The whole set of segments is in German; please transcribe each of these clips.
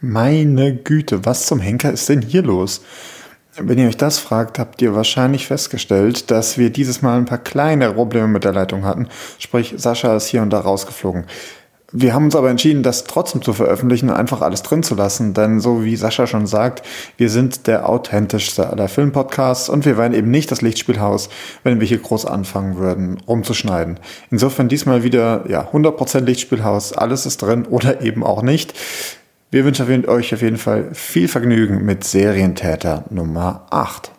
Meine Güte, was zum Henker ist denn hier los? Wenn ihr euch das fragt, habt ihr wahrscheinlich festgestellt, dass wir dieses Mal ein paar kleine Probleme mit der Leitung hatten. Sprich, Sascha ist hier und da rausgeflogen. Wir haben uns aber entschieden, das trotzdem zu veröffentlichen und einfach alles drin zu lassen, denn so wie Sascha schon sagt, wir sind der authentischste aller Filmpodcasts und wir wären eben nicht das Lichtspielhaus, wenn wir hier groß anfangen würden, rumzuschneiden. Insofern diesmal wieder, ja, 100% Lichtspielhaus, alles ist drin oder eben auch nicht. Wir wünschen euch auf jeden Fall viel Vergnügen mit Serientäter Nummer 8.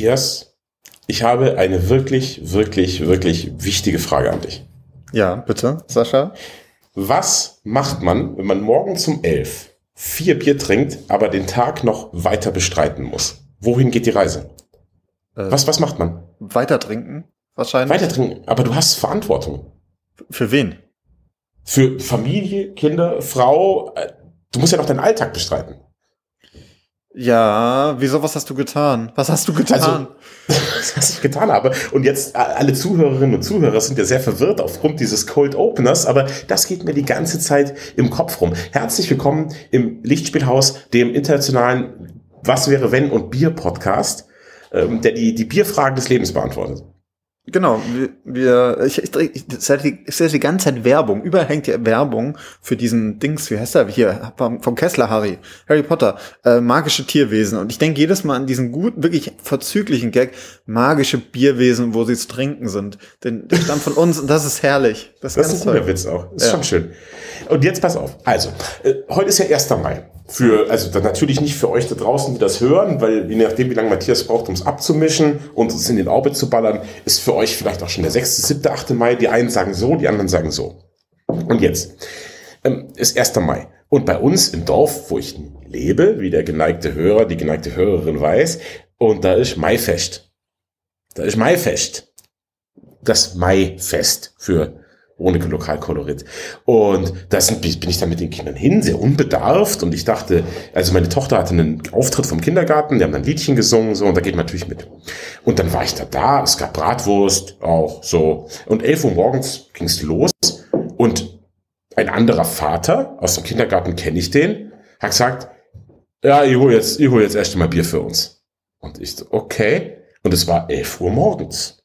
Matthias, ich habe eine wirklich, wirklich, wirklich wichtige Frage an dich. Ja, bitte, Sascha. Was macht man, wenn man morgen um elf vier Bier trinkt, aber den Tag noch weiter bestreiten muss? Wohin geht die Reise? Äh, was, was macht man? Weiter trinken, wahrscheinlich. Weiter trinken, aber du hast Verantwortung. Für wen? Für Familie, Kinder, Frau. Äh, du musst ja noch deinen Alltag bestreiten. Ja, wieso, was hast du getan? Was hast du getan? Also, was ich getan habe. Und jetzt, alle Zuhörerinnen und Zuhörer sind ja sehr verwirrt aufgrund dieses Cold Openers, aber das geht mir die ganze Zeit im Kopf rum. Herzlich willkommen im Lichtspielhaus, dem internationalen Was wäre wenn und Bier Podcast, ähm, der die, die Bierfragen des Lebens beantwortet. Genau, wir, wir ich, ich, ich, ich sehe die ganze Zeit Werbung. Überall hängt ja Werbung für diesen Dings, wie heißt er hier, vom, Kessler Harry, Harry Potter, äh, magische Tierwesen. Und ich denke jedes Mal an diesen gut, wirklich verzüglichen Gag, magische Bierwesen, wo sie zu trinken sind. Denn der stammt von uns und das ist herrlich. Das, das ist ein guter Witz auch. Das ist ja. schon schön. Und jetzt pass auf. Also, äh, heute ist ja 1. Mai für, also natürlich nicht für euch da draußen, die das hören, weil je nachdem, wie lange Matthias braucht, um es abzumischen und es in den Orbit zu ballern, ist für euch vielleicht auch schon der 6., 7., 8. Mai. Die einen sagen so, die anderen sagen so. Und jetzt ähm, ist 1. Mai. Und bei uns im Dorf, wo ich lebe, wie der geneigte Hörer, die geneigte Hörerin weiß, und da ist Maifest. Da ist Maifest. Das Maifest für ohne Lokalkolorit. Und da bin ich dann mit den Kindern hin, sehr unbedarft. Und ich dachte, also meine Tochter hatte einen Auftritt vom Kindergarten, die haben dann Liedchen gesungen, so, und da geht man natürlich mit. Und dann war ich da da, es gab Bratwurst, auch so. Und elf Uhr morgens ging's los. Und ein anderer Vater aus dem Kindergarten, kenne ich den, hat gesagt, ja, ich hole jetzt, ich hol jetzt erst mal Bier für uns. Und ich so, okay. Und es war elf Uhr morgens.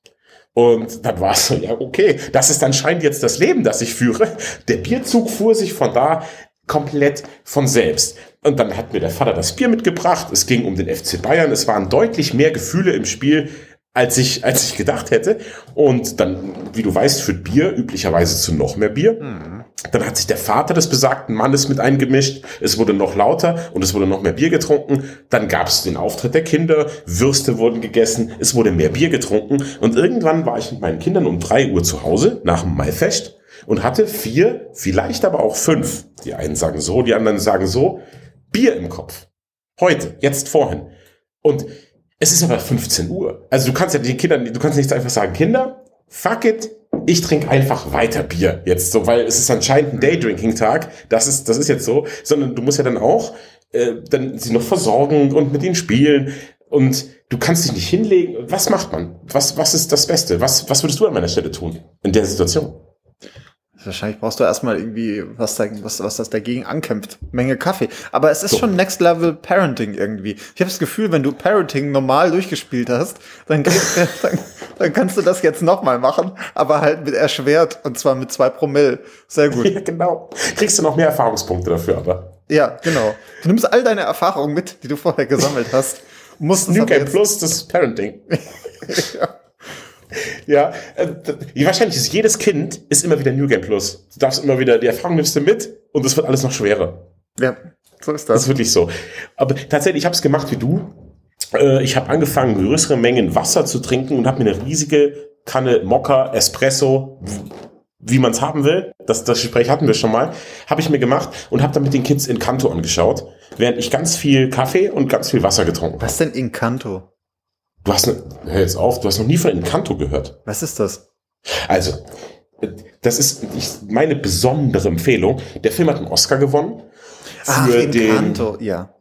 Und dann war es so, ja, okay, das ist anscheinend jetzt das Leben, das ich führe. Der Bierzug fuhr sich von da komplett von selbst. Und dann hat mir der Vater das Bier mitgebracht. Es ging um den FC Bayern. Es waren deutlich mehr Gefühle im Spiel, als ich, als ich gedacht hätte. Und dann, wie du weißt, führt Bier üblicherweise zu noch mehr Bier. Mhm. Dann hat sich der Vater des besagten Mannes mit eingemischt. Es wurde noch lauter und es wurde noch mehr Bier getrunken. Dann gab es den Auftritt der Kinder. Würste wurden gegessen. Es wurde mehr Bier getrunken. Und irgendwann war ich mit meinen Kindern um drei Uhr zu Hause nach dem Maifest und hatte vier, vielleicht aber auch fünf. Die einen sagen so, die anderen sagen so. Bier im Kopf. Heute, jetzt vorhin. Und es ist aber 15 Uhr. Also du kannst ja die Kinder, du kannst nicht einfach sagen, Kinder, fuck it, ich trinke einfach weiter Bier jetzt so, weil es ist anscheinend ein Daydrinking-Tag. Das ist, das ist jetzt so, sondern du musst ja dann auch äh, dann sie noch versorgen und mit ihnen spielen. Und du kannst dich nicht hinlegen. Was macht man? Was, was ist das Beste? Was, was würdest du an meiner Stelle tun in der Situation? Wahrscheinlich brauchst du erstmal irgendwie was, was, was das dagegen ankämpft. Menge Kaffee. Aber es ist so. schon Next Level Parenting irgendwie. Ich habe das Gefühl, wenn du Parenting normal durchgespielt hast, dann, dann, dann kannst du das jetzt nochmal machen, aber halt mit erschwert und zwar mit zwei Promille. Sehr gut. Ja, genau. Kriegst du noch mehr Erfahrungspunkte dafür, aber. Ja, genau. Du nimmst all deine Erfahrungen mit, die du vorher gesammelt hast. Musst New Game Plus das Parenting. ja. Ja, äh, wahrscheinlich ist jedes Kind ist immer wieder New Game Plus. Du darfst immer wieder, die Erfahrung nimmst du mit und es wird alles noch schwerer. Ja, so ist das. Das ist wirklich so. Aber tatsächlich, ich habe es gemacht wie du. Äh, ich habe angefangen, größere Mengen Wasser zu trinken und habe mir eine riesige Kanne Mokka Espresso wie man es haben will. Das, das Gespräch hatten wir schon mal. Habe ich mir gemacht und habe dann mit den Kids in Kanto angeschaut, während ich ganz viel Kaffee und ganz viel Wasser getrunken habe. Was denn Inkanto? Du hast, ne, hör jetzt auf, du hast noch nie von Inkanto gehört. Was ist das? Also, das ist ich, meine besondere Empfehlung. Der Film hat einen Oscar gewonnen. Ach, Inkanto, ja.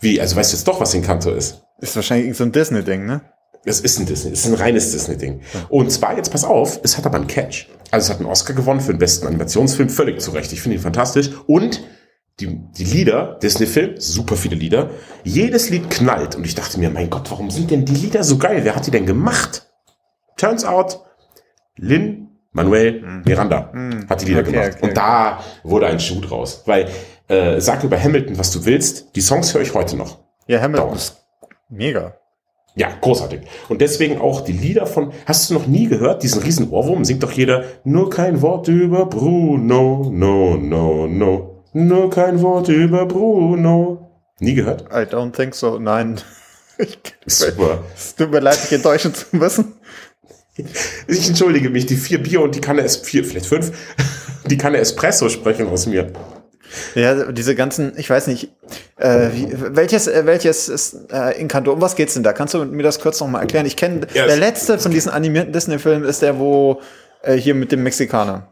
Wie, also weißt du jetzt doch, was Inkanto ist? Ist wahrscheinlich so ein Disney-Ding, ne? Es ist ein Disney, es ist ein reines Disney-Ding. Und zwar, jetzt pass auf, es hat aber einen Catch. Also es hat einen Oscar gewonnen für den besten Animationsfilm, völlig zu Recht. Ich finde ihn fantastisch. Und die, die Lieder, Disney-Film, super viele Lieder. Jedes Lied knallt. Und ich dachte mir, mein Gott, warum sind denn die Lieder so geil? Wer hat die denn gemacht? Turns out, Lin Manuel mhm. Miranda mhm. hat die Lieder okay, gemacht. Okay, und da wurde ein Schuh draus. Weil, äh, sag über Hamilton, was du willst, die Songs höre ich heute noch. Ja, Hamilton Dauer. ist mega. Ja, großartig. Und deswegen auch die Lieder von, hast du noch nie gehört, diesen riesen Ohrwurm, singt doch jeder, nur kein Wort über Bruno, no, no, no, nur kein Wort über Bruno. Nie gehört? I don't think so, nein. Ich, Super. Es tut mir leid, dich enttäuschen zu müssen. Ich entschuldige mich, die vier Bier und die Kanne es vier, vielleicht fünf, die Kanne Espresso sprechen aus mir. Ja, diese ganzen, ich weiß nicht, äh, wie, welches, äh, welches ist äh, Inkanto? Um was geht's denn da? Kannst du mir das kurz nochmal erklären? Ich kenne, ja, der letzte von diesen animierten Disney-Filmen ist der, wo äh, hier mit dem Mexikaner.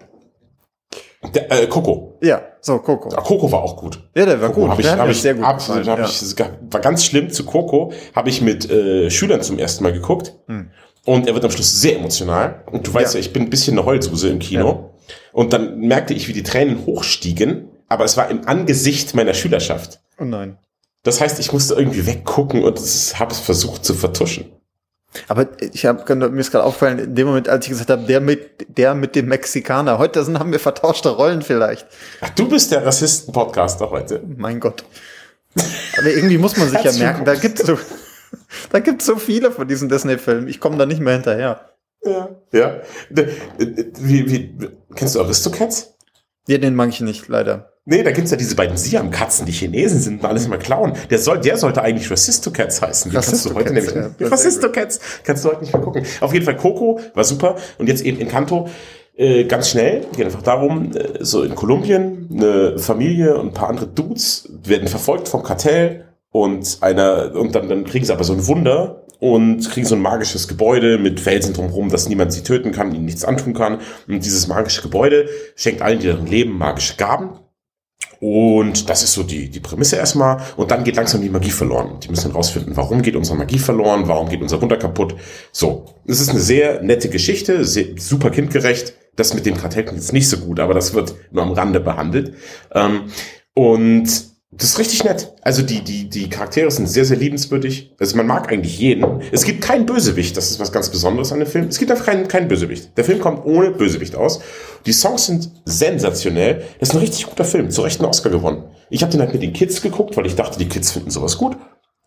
Der, äh, Coco. Ja, so, Coco. Ja, Coco war auch gut. Ja, der war Coco gut. Hab ich, der hab ich, sehr gut absolut, hab ja. ich, war ganz schlimm zu Coco, habe ich mit äh, Schülern zum ersten Mal geguckt. Hm. Und er wird am Schluss sehr emotional. Und du weißt ja, ja ich bin ein bisschen eine Heulsuse im Kino. Ja. Und dann merkte ich, wie die Tränen hochstiegen aber es war im Angesicht meiner Schülerschaft. Oh nein. Das heißt, ich musste irgendwie weggucken und habe es versucht zu vertuschen. Aber ich habe mir ist gerade aufgefallen, in dem Moment, als ich gesagt habe, der mit der mit dem Mexikaner. Heute sind, haben wir vertauschte Rollen vielleicht. Ach, du bist der Rassisten-Podcaster heute. Mein Gott. Aber irgendwie muss man sich ja merken, da gibt so, da gibt's so viele von diesen Disney-Filmen. Ich komme da nicht mehr hinterher. Ja, ja. Wie, wie, kennst du Aristocats? Ja, den mag ich nicht, leider. Nee, da gibt's ja diese beiden Siam-Katzen, die Chinesen sind und alles immer klauen. Der soll, der sollte eigentlich Rassistocats heißen. Die kannst du heute nämlich, ja, Rassistocats kannst du heute nicht mehr gucken. Auf jeden Fall Coco war super. Und jetzt eben Encanto, äh, ganz schnell. Geht einfach darum, äh, so in Kolumbien, eine Familie und ein paar andere Dudes werden verfolgt vom Kartell und einer, und dann, dann kriegen sie aber so ein Wunder und kriegen so ein magisches Gebäude mit Felsen drumherum, dass niemand sie töten kann, ihnen nichts antun kann. Und dieses magische Gebäude schenkt allen, die darin leben, magische Gaben. Und das ist so die, die Prämisse erstmal. Und dann geht langsam die Magie verloren. Die müssen rausfinden, warum geht unsere Magie verloren, warum geht unser Wunder kaputt. So, es ist eine sehr nette Geschichte, sehr, super kindgerecht. Das mit dem Kartell ist nicht so gut, aber das wird nur am Rande behandelt. Ähm, und das ist richtig nett. Also die, die, die Charaktere sind sehr, sehr liebenswürdig. Also man mag eigentlich jeden. Es gibt keinen Bösewicht, das ist was ganz Besonderes an dem Film. Es gibt einfach keinen, keinen Bösewicht. Der Film kommt ohne Bösewicht aus. Die Songs sind sensationell. Das ist ein richtig guter Film. Zu Recht einen Oscar gewonnen. Ich habe den halt mit den Kids geguckt, weil ich dachte, die Kids finden sowas gut.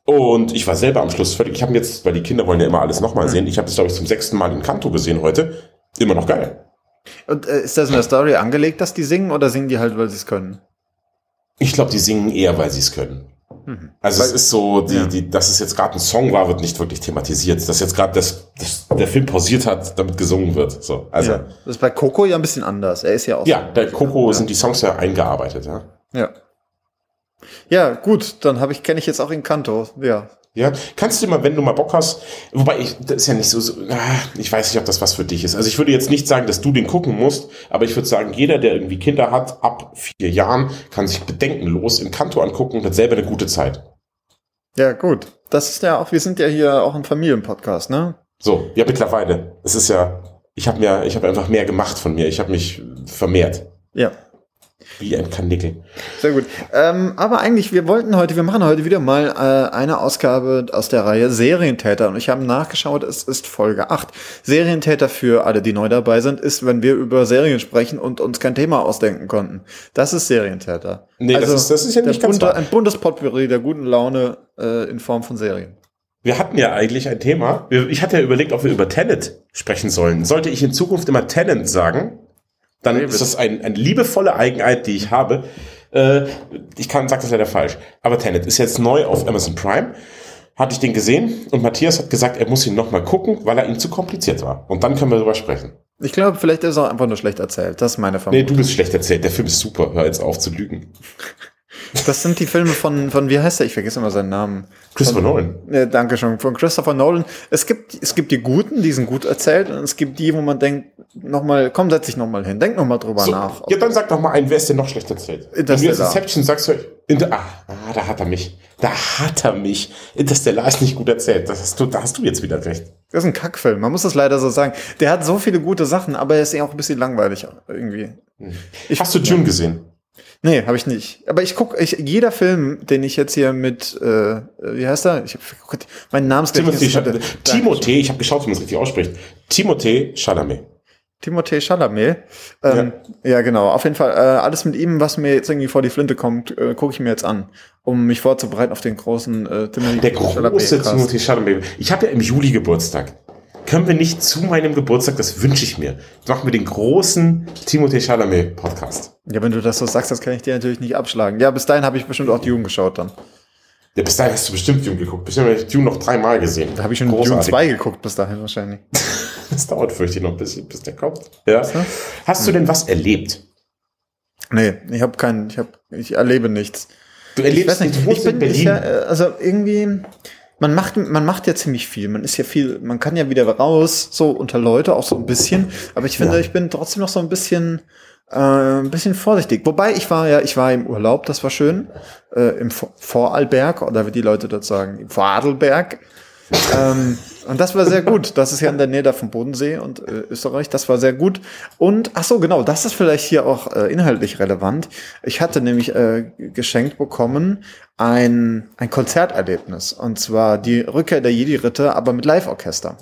Und ich war selber am Schluss völlig. Ich habe jetzt, weil die Kinder wollen ja immer alles nochmal sehen. Ich habe das, glaube ich, zum sechsten Mal in Kanto gesehen heute. Immer noch geil. Und äh, ist das in der Story angelegt, dass die singen oder singen die halt, weil sie es können? Ich glaube, die singen eher, weil sie es können. Mhm. Also weil, es ist so, die, ja. die, dass es jetzt gerade ein Song war, wird nicht wirklich thematisiert. Dass jetzt gerade das, das, der Film pausiert hat, damit gesungen wird. So, also ja. das ist bei Coco ja ein bisschen anders. Er ist ja auch. Ja, bei Coco ja. sind die Songs ja eingearbeitet. Ja. Ja. Ja, gut, dann habe ich kenne ich jetzt auch in Kanto. Ja, ja, kannst du mal, wenn du mal Bock hast, wobei ich, das ist ja nicht so, so ah, ich weiß nicht, ob das was für dich ist. Also ich würde jetzt nicht sagen, dass du den gucken musst, aber ich würde sagen, jeder, der irgendwie Kinder hat, ab vier Jahren, kann sich bedenkenlos im Kanto angucken und hat selber eine gute Zeit. Ja, gut. Das ist ja auch, wir sind ja hier auch ein Familienpodcast, ne? So, ja, mittlerweile. Es ist ja, ich habe mir, ich habe einfach mehr gemacht von mir. Ich habe mich vermehrt. Ja. Wie ein Kanickel. Sehr gut. Ähm, aber eigentlich, wir wollten heute, wir machen heute wieder mal äh, eine Ausgabe aus der Reihe Serientäter. Und ich habe nachgeschaut, es ist Folge 8. Serientäter für alle, die neu dabei sind, ist, wenn wir über Serien sprechen und uns kein Thema ausdenken konnten. Das ist Serientäter. Nee, also das, ist, das ist ja nicht ganz bunte, Ein buntes Potpourri der guten Laune äh, in Form von Serien. Wir hatten ja eigentlich ein Thema. Ich hatte ja überlegt, ob wir über Tenet sprechen sollen. Sollte ich in Zukunft immer Tenant sagen? Dann nee, ist das ein, eine liebevolle Eigenheit, die ich habe. Äh, ich kann, sag das leider falsch. Aber Tenet ist jetzt neu auf Amazon Prime. Hatte ich den gesehen und Matthias hat gesagt, er muss ihn nochmal gucken, weil er ihm zu kompliziert war. Und dann können wir darüber sprechen. Ich glaube, vielleicht ist er auch einfach nur schlecht erzählt. Das ist meine Vermutung. Nee, du bist schlecht erzählt. Der Film ist super. Hör jetzt auf zu lügen. Das sind die Filme von, von wie heißt der? Ich vergesse immer seinen Namen. Christopher von, Nolan. Ja, danke schon. Von Christopher Nolan. Es gibt, es gibt die guten, die sind gut erzählt, und es gibt die, wo man denkt, nochmal, komm, setz dich nochmal hin, denk nochmal drüber So, nach. ja, dann sag doch mal einen, wer ist denn noch schlecht erzählt? Wenn du jetzt. Inception sagst, du, Inter ah, ah, da hat er mich. Da hat er mich. Interstellar ist nicht gut erzählt. Das hast du, da hast du jetzt wieder recht. Das ist ein Kackfilm, man muss das leider so sagen. Der hat so viele gute Sachen, aber er ist ja auch ein bisschen langweilig irgendwie. Ich- hast du Dune gesehen? Nee, habe ich nicht. Aber ich guck, ich, jeder Film, den ich jetzt hier mit, äh, wie heißt er? Ich hab, Gott, mein Namensgedächtnis Timothy, ist- Sch- Timothée, ich habe geschaut, wie man es richtig ausspricht. Timothée Chalamet. Timothée Chalamet. Ähm, ja. genau. Auf jeden Fall, äh, alles mit ihm, was mir jetzt irgendwie vor die Flinte kommt, äh, gucke ich mir jetzt an, um mich vorzubereiten auf den großen äh, Timothée Der große Chalamet-Cast. Timothée Chalamet. Ich habe ja im Juli Geburtstag. Können wir nicht zu meinem Geburtstag, das wünsche ich mir, machen wir den großen Timothée Chalamet Podcast. Ja, wenn du das so sagst, das kann ich dir natürlich nicht abschlagen. Ja, bis dahin habe ich bestimmt auch Dune geschaut dann. Ja, bis dahin hast du bestimmt Dune geguckt. Bestimmt habe ich Dune noch dreimal gesehen. Da habe ich schon Dune Großartig. 2 geguckt bis dahin wahrscheinlich. Das dauert fürchte ich noch ein bisschen, bis der kommt. Ja. Hast du denn was erlebt? Nee, ich habe keinen, ich habe, ich erlebe nichts. Du Ich erlebst weiß nicht, ich bin in Berlin. ich äh, also irgendwie, man macht, man macht ja ziemlich viel. Man ist ja viel, man kann ja wieder raus, so unter Leute, auch so ein bisschen. Aber ich finde, Ja. ich bin trotzdem noch so ein bisschen, äh, ein bisschen vorsichtig. Wobei ich war ja, ich war im Urlaub, das war schön, äh, im Vor- Vorarlberg oder wie die Leute dort sagen, im Vorarlberg. Ähm, und das war sehr gut. Das ist ja in der Nähe da vom Bodensee und äh, Österreich. Das war sehr gut. Und ach so, genau, das ist vielleicht hier auch äh, inhaltlich relevant. Ich hatte nämlich äh, geschenkt bekommen ein, ein Konzerterlebnis. Und zwar die Rückkehr der Jedi-Ritter, aber mit Live-Orchester.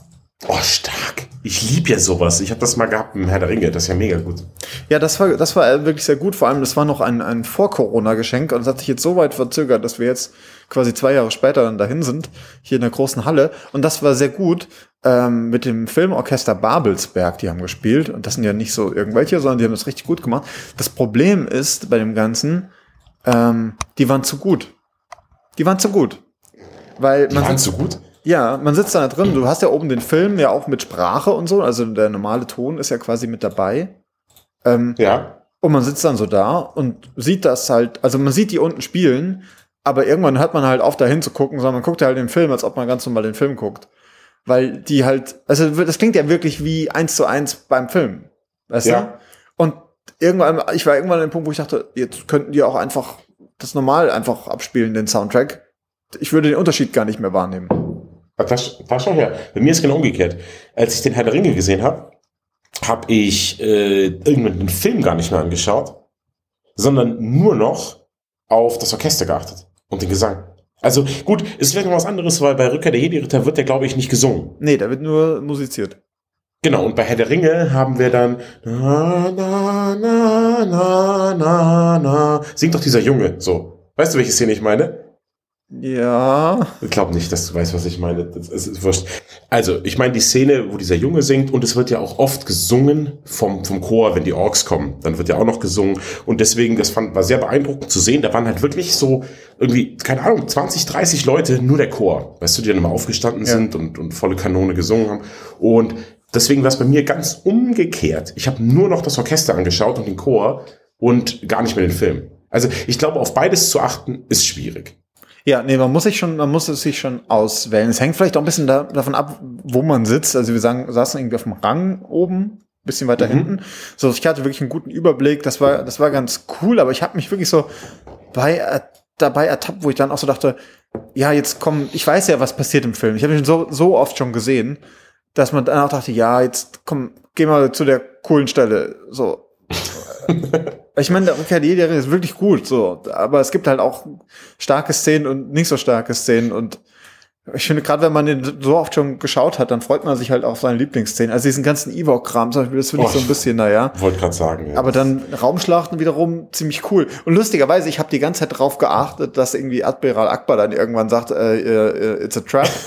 Oh, stark. Ich liebe ja sowas. Ich habe das mal gehabt im Herr der Ringe. Das ist ja mega gut. Ja, das war, das war wirklich sehr gut. Vor allem, das war noch ein, ein Vor-Corona-Geschenk und es hat sich jetzt so weit verzögert, dass wir jetzt quasi zwei Jahre später dann dahin sind, hier in der großen Halle. Und das war sehr gut ähm, mit dem Filmorchester Babelsberg, die haben gespielt. Und das sind ja nicht so irgendwelche, sondern die haben das richtig gut gemacht. Das Problem ist bei dem Ganzen, ähm, die waren zu gut. Die waren zu gut. Weil Die man waren so gut. ja, man sitzt da drin. Du hast ja oben den Film ja auch mit Sprache und so. Also der normale Ton ist ja quasi mit dabei. Ähm, Ja. und man sitzt dann so da und sieht das halt, also man sieht die unten spielen, aber irgendwann hört man halt auf, da hinzugucken, sondern man guckt halt den Film, als ob man ganz normal den Film guckt. Weil die halt, also das klingt ja wirklich wie eins zu eins beim Film. Weißt Ja. du? Und irgendwann, ich war irgendwann an dem Punkt, wo ich dachte, jetzt könnten die auch einfach das normal einfach abspielen, den Soundtrack. Ich würde den Unterschied gar nicht mehr wahrnehmen. Ah, Das, das schau her. Bei mir ist genau umgekehrt. Als ich den Herr der Ringe gesehen habe, habe ich äh, irgendwann den Film gar nicht mehr angeschaut, sondern nur noch auf das Orchester geachtet und den Gesang. Also gut, ist vielleicht noch was anderes, weil bei Rückkehr der Jedi-Ritter wird der, glaube ich, nicht gesungen. Nee, da wird nur musiziert. Genau, und bei Herr der Ringe haben wir dann na, na, na, na, na, na. Singt doch dieser Junge so. Weißt du, welche Szene ich meine? Ja. Ich glaube nicht, dass du weißt, was ich meine. Das ist, ist wurscht. Also, ich meine die Szene, wo dieser Junge singt und es wird ja auch oft gesungen vom, vom Chor, wenn die Orks kommen. Dann wird ja auch noch gesungen. Und deswegen, das fand, war sehr beeindruckend zu sehen. Da waren halt wirklich so irgendwie, keine Ahnung, 20, 30 Leute, nur der Chor. Weißt du, die dann immer aufgestanden Ja. sind und, und volle Kanone gesungen haben. Und deswegen war es bei mir ganz umgekehrt. Ich habe nur noch das Orchester angeschaut und den Chor und gar nicht mehr den Film. Also ich glaube, auf beides zu achten, ist schwierig. Ja, nee, man muss sich schon, man muss es sich schon auswählen. Es hängt vielleicht auch ein bisschen da, davon ab, wo man sitzt. Also wir sagen, saßen irgendwie auf dem Rang oben, bisschen weiter Mhm. hinten. So, ich hatte wirklich einen guten Überblick. Das war, das war ganz cool, aber ich habe mich wirklich so bei, äh, dabei ertappt, wo ich dann auch so dachte, ja, jetzt komm, ich weiß ja, was passiert im Film. Ich habe ihn so, so oft schon gesehen, dass man dann auch dachte, ja, jetzt komm, geh mal zu der coolen Stelle. So. Ich meine, der der Jedi ist wirklich gut, so. Aber es gibt halt auch starke Szenen und nicht so starke Szenen. Und ich finde, gerade wenn man den so oft schon geschaut hat, dann freut man sich halt auf seine Lieblingsszenen. Also diesen ganzen Ewok-Kram, zum Beispiel, das finde ich Oh. so ein bisschen, naja. Wollte gerade sagen. Ja. Aber dann Raumschlachten wiederum ziemlich cool. Und lustigerweise, ich habe die ganze Zeit drauf geachtet, dass irgendwie Admiral Akbar dann irgendwann sagt, äh, äh, it's a trap.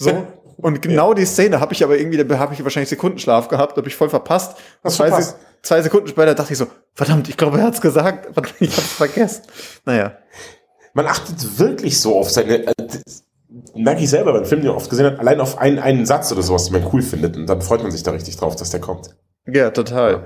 So. Und genau die Szene habe ich aber irgendwie, da habe ich wahrscheinlich Sekundenschlaf gehabt, habe ich voll verpasst. Zwei, verpasst. Zwei Sekunden später dachte ich so, verdammt, ich glaube, er hat's gesagt. Ich hab's vergessen. Naja. Man achtet wirklich so auf seine. Äh, merke ich selber, wenn Film den oft gesehen hat, allein auf einen, einen Satz oder sowas, den man cool findet. Und dann freut man sich da richtig drauf, dass der kommt. Ja, total.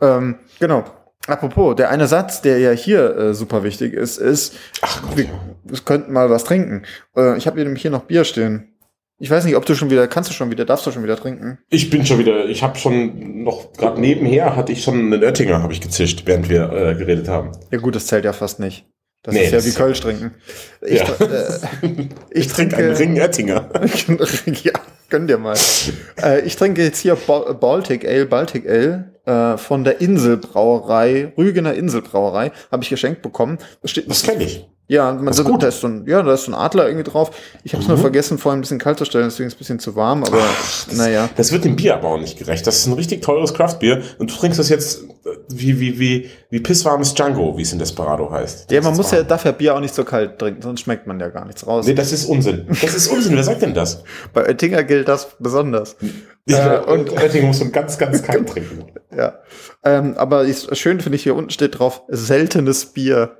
Ähm, genau. Apropos, der eine Satz, der ja hier äh, super wichtig ist, ist, Ach Gott, wir, ja. wir könnten mal was trinken. Äh, ich habe nämlich hier noch Bier stehen. Ich weiß nicht, ob du schon wieder, kannst du schon wieder, darfst du schon wieder trinken? Ich bin schon wieder, ich habe schon noch, gerade nebenher hatte ich schon einen Oettinger, habe ich gezischt, während wir äh, geredet haben. Ja gut, das zählt ja fast nicht. Das Nee, ist ja das- wie Kölsch trinken. Ich, Ja. äh, ich, Trink trinke einen Ring Oettinger. ja, gönn dir mal. äh, ich trinke jetzt hier Ba- Baltic Ale, Baltic Ale äh, von der Inselbrauerei, Rügener Inselbrauerei, habe ich geschenkt bekommen. Da steht, Das kenne ich. Ja, man, ist da, gut. Mhm. da ist so ein, ja, da ist so ein Adler irgendwie drauf. Ich habe es nur vergessen, vorhin ein bisschen kalt zu stellen, deswegen ist es ein bisschen zu warm, aber naja. Das wird dem Bier aber auch nicht gerecht. Das ist ein richtig teures Craftbier und du trinkst das jetzt äh, wie, wie, wie, wie pisswarmes Django, wie es in Desperado heißt. Ja, Das man ist muss ja, warm. darf ja Bier auch nicht so kalt trinken, sonst schmeckt man ja gar nichts raus. Nee, das ist Unsinn. Das ist Unsinn. Wer sagt denn das? Bei Oettinger gilt das besonders. Ja, Äh, und Oettinger muss man ganz, ganz kalt trinken. Ja. Ähm, aber ich, schön finde ich, hier unten steht drauf, seltenes Bier.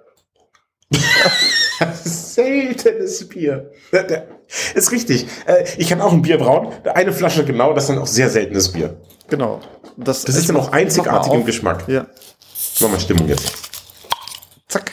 Seltenes Bier. Ist richtig. Äh, Ich kann auch ein Bier brauen. Eine Flasche genau, das ist dann auch sehr seltenes Bier. Genau. Das, Das ist dann auch mach- mach einzigartig mal im. Geschmack. Ja. Machen wir Stimmung jetzt. Zack.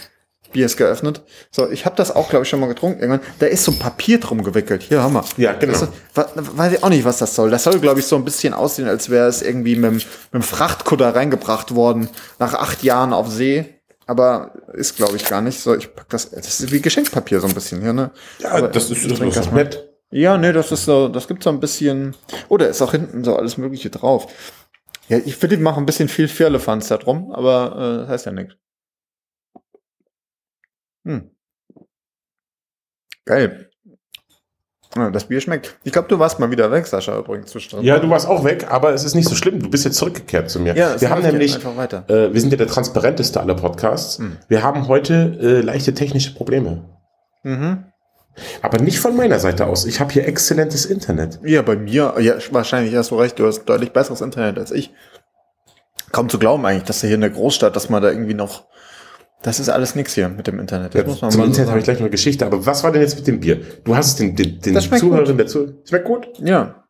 Bier ist geöffnet. So, ich habe das auch, glaube ich, schon mal getrunken irgendwann. Da ist so ein Papier drum gewickelt. Hier haben wir. Ja, genau. Ist, weiß ich auch nicht, was das soll. Das soll, glaube ich, so ein bisschen aussehen, als wäre es irgendwie mit, mit dem Frachtkutter reingebracht worden nach acht Jahren auf See. Aber ist, glaube ich, gar nicht so. Ich pack das. Das ist wie Geschenkpapier so ein bisschen hier, ne? Ja, Aber das ist, das das nett. Ja, nee, das ist so, das gibt so ein bisschen. Oh, da ist auch hinten so alles Mögliche drauf. Ja, ich finde, die machen ein bisschen viel Firlefanz da drum, aber äh, das heißt ja nichts. Hm. Geil. Ja, das Bier schmeckt. Ich glaube, du warst mal wieder weg, Sascha, übrigens zwischendrin. Ja, du warst auch weg, aber es ist nicht so schlimm. Du bist jetzt zurückgekehrt zu mir. Ja, wir haben nämlich, äh, wir sind ja der transparenteste aller Podcasts. Hm. Wir haben heute äh, leichte technische Probleme. Mhm. Aber nicht von meiner Seite aus. Ich habe hier exzellentes Internet. Ja, bei mir, ja, wahrscheinlich hast du recht, du hast deutlich besseres Internet als ich. Kaum zu glauben eigentlich, dass du hier in der Großstadt, dass man da irgendwie noch. Das ist alles nix hier mit dem Internet. Das muss man Zum mal so Internet habe ich gleich noch eine Geschichte. Aber was war denn jetzt mit dem Bier? Du hast es den, den, den Zuhörern dazu. Schmeckt gut? Ja.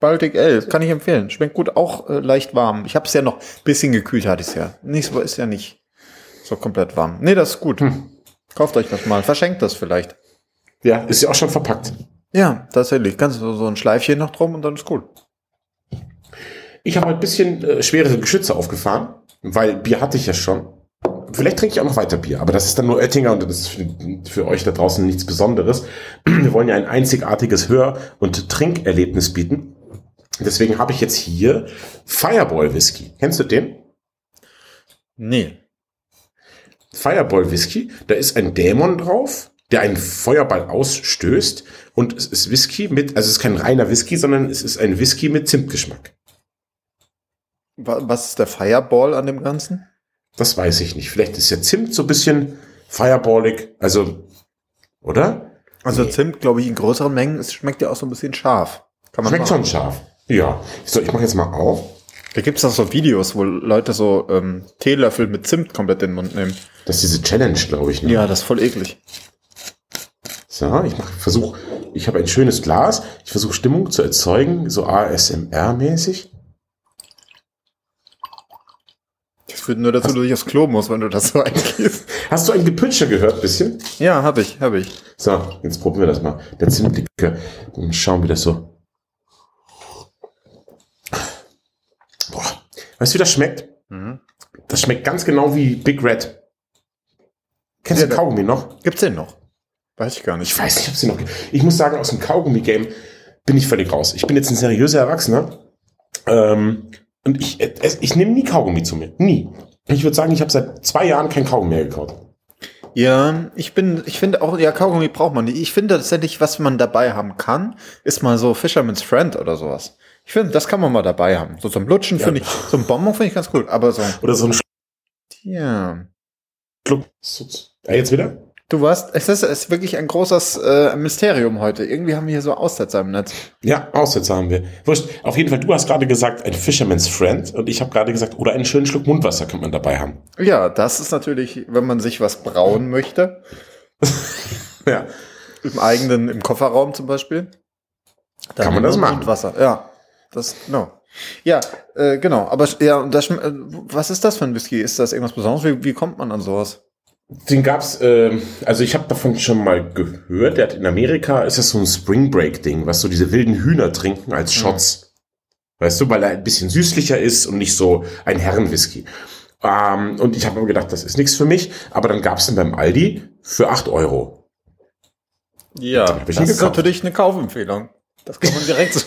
Baltic Ale, kann ich empfehlen. Schmeckt gut, auch äh, leicht warm. Ich habe es ja noch ein bisschen gekühlt, hatte ich es ja. Nicht so, ist ja nicht so komplett warm. Nee, das ist gut. Hm. Kauft euch das mal. Verschenkt das vielleicht. Ja, ist ja auch schon verpackt. Ja, tatsächlich. Kannst du so ein Schleifchen noch drum und dann ist cool. Ich habe ein bisschen äh, schwerere Geschütze aufgefahren, weil Bier hatte ich ja schon. Vielleicht trinke ich auch noch weiter Bier, aber das ist dann nur Oettinger und das ist für, für euch da draußen nichts Besonderes. Wir wollen ja ein einzigartiges Hör- und Trinkerlebnis bieten. Deswegen habe ich jetzt hier Fireball Whisky. Kennst du den? Nee. Fireball Whisky, da ist ein Dämon drauf, der einen Feuerball ausstößt und es ist Whisky mit, also es ist kein reiner Whisky, sondern es ist ein Whisky mit Zimtgeschmack. Wa- Was ist der Fireball an dem Ganzen? Das weiß ich nicht. Vielleicht ist ja Zimt so ein bisschen fireballig, also, oder? Also Zimt, glaube ich, in größeren Mengen, es schmeckt ja auch so ein bisschen scharf. Kann man Schmeckt schon scharf. Ja. So, ich mache jetzt mal auf. Da gibt es auch so Videos, wo Leute so ähm, Teelöffel mit Zimt komplett in den Mund nehmen. Das ist diese Challenge, glaube ich. Ne? Ja, das ist voll eklig. So, ich mache Versuch. Ich habe ein schönes Glas. Ich versuche Stimmung zu erzeugen, so ASMR-mäßig. Das führt nur dazu, dass ich aufs Klo muss, wenn du das so eingehst. Hast du ein Gepütsche gehört, bisschen? Ja, habe ich, habe ich. So, jetzt probieren wir das mal. Der Zimtlikör. Mal schauen, wie das so. Boah. Weißt du, wie das schmeckt? Mhm. Das schmeckt ganz genau wie Big Red. Kennst Ja, du Kaugummi noch? Gibt's den noch? Weiß ich gar nicht. Ich weiß nicht, ob sie noch gibt. Ich muss sagen, aus dem Kaugummi-Game bin ich völlig raus. Ich bin jetzt ein seriöser Erwachsener. Ähm, und ich, ich, ich nehme nie Kaugummi zu mir. Nie. Ich würde sagen, ich habe seit zwei Jahren kein Kaugummi mehr gekauft. Ja, ich bin, ich finde auch, ja, Kaugummi braucht man nicht. Ich finde tatsächlich, was man dabei haben kann, ist mal so Fisherman's Friend oder sowas. Ich finde, das kann man mal dabei haben. So zum Lutschen Ja. finde ich, so ein Bonbon finde ich ganz cool. Aber so, Oder so ein ja. Schluck. Ja, jetzt wieder? Du warst, es ist, es ist wirklich ein großes äh, Mysterium heute. Irgendwie haben wir hier so Aussetzer im Netz. Ja, Aussetzer haben wir. Wurscht. Auf jeden Fall, du hast gerade gesagt, ein Fisherman's Friend. Und ich habe gerade gesagt, oder einen schönen Schluck Mundwasser könnte man dabei haben. Ja, das ist natürlich, wenn man sich was brauen möchte, Ja. im eigenen, im Kofferraum zum Beispiel. Kann man das machen. Und Wasser, ja. Das, no. Ja, äh, genau. Aber ja, das, äh, was ist das für ein Whisky? Ist das irgendwas Besonderes? Wie, wie kommt man an sowas? Den gab's, äh, also ich habe davon schon mal gehört. Der hat in Amerika ist das so ein Spring Break Ding, was so diese wilden Hühner trinken als Shots. Mhm. Weißt du, weil er ein bisschen süßlicher ist und nicht so ein Herrenwhisky. Ähm, und ich habe mir gedacht, das ist nichts für mich. Aber dann gab's den beim Aldi für acht Euro. Ja, das ist natürlich eine Kaufempfehlung. Das kann man direkt so.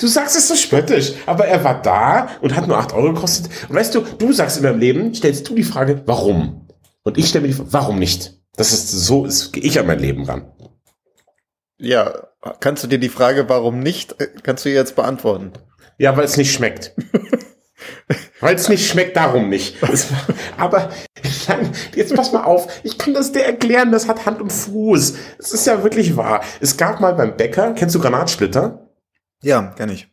Du sagst es so spöttisch, aber er war da und hat nur acht Euro gekostet. Und weißt du, du sagst in deinem Leben, stellst du die Frage, warum? Und ich stelle mir die Frage, warum nicht? Das ist so, ist, gehe ich an mein Leben ran. Ja, kannst du dir die Frage, warum nicht, äh, kannst du jetzt beantworten? Ja, weil es nicht schmeckt. weil es nicht schmeckt, darum nicht. aber jetzt pass mal auf, ich kann das dir erklären, das hat Hand und Fuß. Es ist ja wirklich wahr. Es gab mal beim Bäcker, kennst du Granatsplitter? Ja, kenn ich.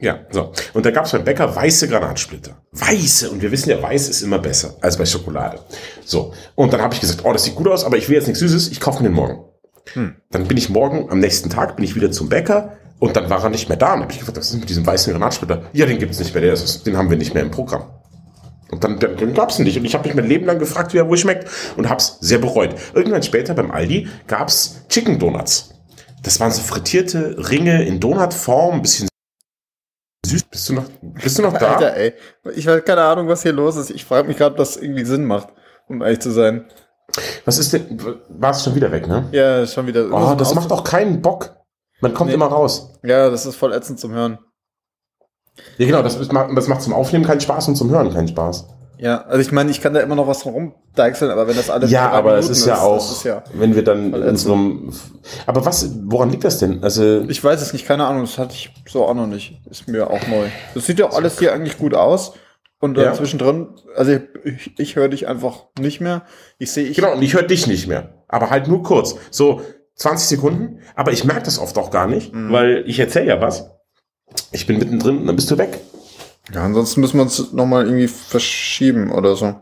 Ja, so. Und da gab es beim Bäcker weiße Granatsplitter. Weiße. Und wir wissen ja, weiß ist immer besser als bei Schokolade. So. Und dann habe ich gesagt, oh, das sieht gut aus, aber ich will jetzt nichts Süßes, ich kaufe mir den morgen. Hm. Dann bin ich morgen, am nächsten Tag, bin ich wieder zum Bäcker und dann war er nicht mehr da. Und habe ich gefragt, was ist mit diesem weißen Granatsplitter? Ja, den gibt's nicht mehr, der ist, den haben wir nicht mehr im Programm. Und dann, dann, dann gab's ihn nicht. Und ich habe mich mein Leben lang gefragt, wie er wohl schmeckt. Und hab's sehr bereut. Irgendwann später beim Aldi gab's Chicken Donuts. Das waren so frittierte Ringe in Donutform, ein bisschen süß. Bist du noch, bist du noch da? Alter, ey. Ich habe keine Ahnung, was hier los ist. Ich frage mich gerade, was irgendwie Sinn macht, um ehrlich zu sein. Was ist denn, war es schon wieder weg, ne? Ja, schon wieder. Oh, das macht auch keinen Bock. Man kommt nee. immer raus. Ja, das ist voll ätzend zum Hören. Ja, genau, das, das macht zum Aufnehmen keinen Spaß und zum Hören keinen Spaß. Ja, also ich meine, ich kann da immer noch was rumdeichseln, aber wenn das alles ja, aber es ist ja auch, ist ja wenn wir dann in so einem, aber was, woran liegt das denn? Also ich weiß es nicht, keine Ahnung, das hatte ich so auch noch nicht, ist mir auch neu. Das sieht ja auch alles hier eigentlich gut aus und dann ja. zwischendrin, also ich, ich höre dich einfach nicht mehr. Ich sehe ich genau und ich höre dich nicht mehr, aber halt nur kurz, so 20 Sekunden. Aber ich merke das oft auch gar nicht, mhm. weil ich erzähle ja was. Ich bin mittendrin, und dann bist du weg. Ja, ansonsten müssen wir uns nochmal irgendwie verschieben oder so.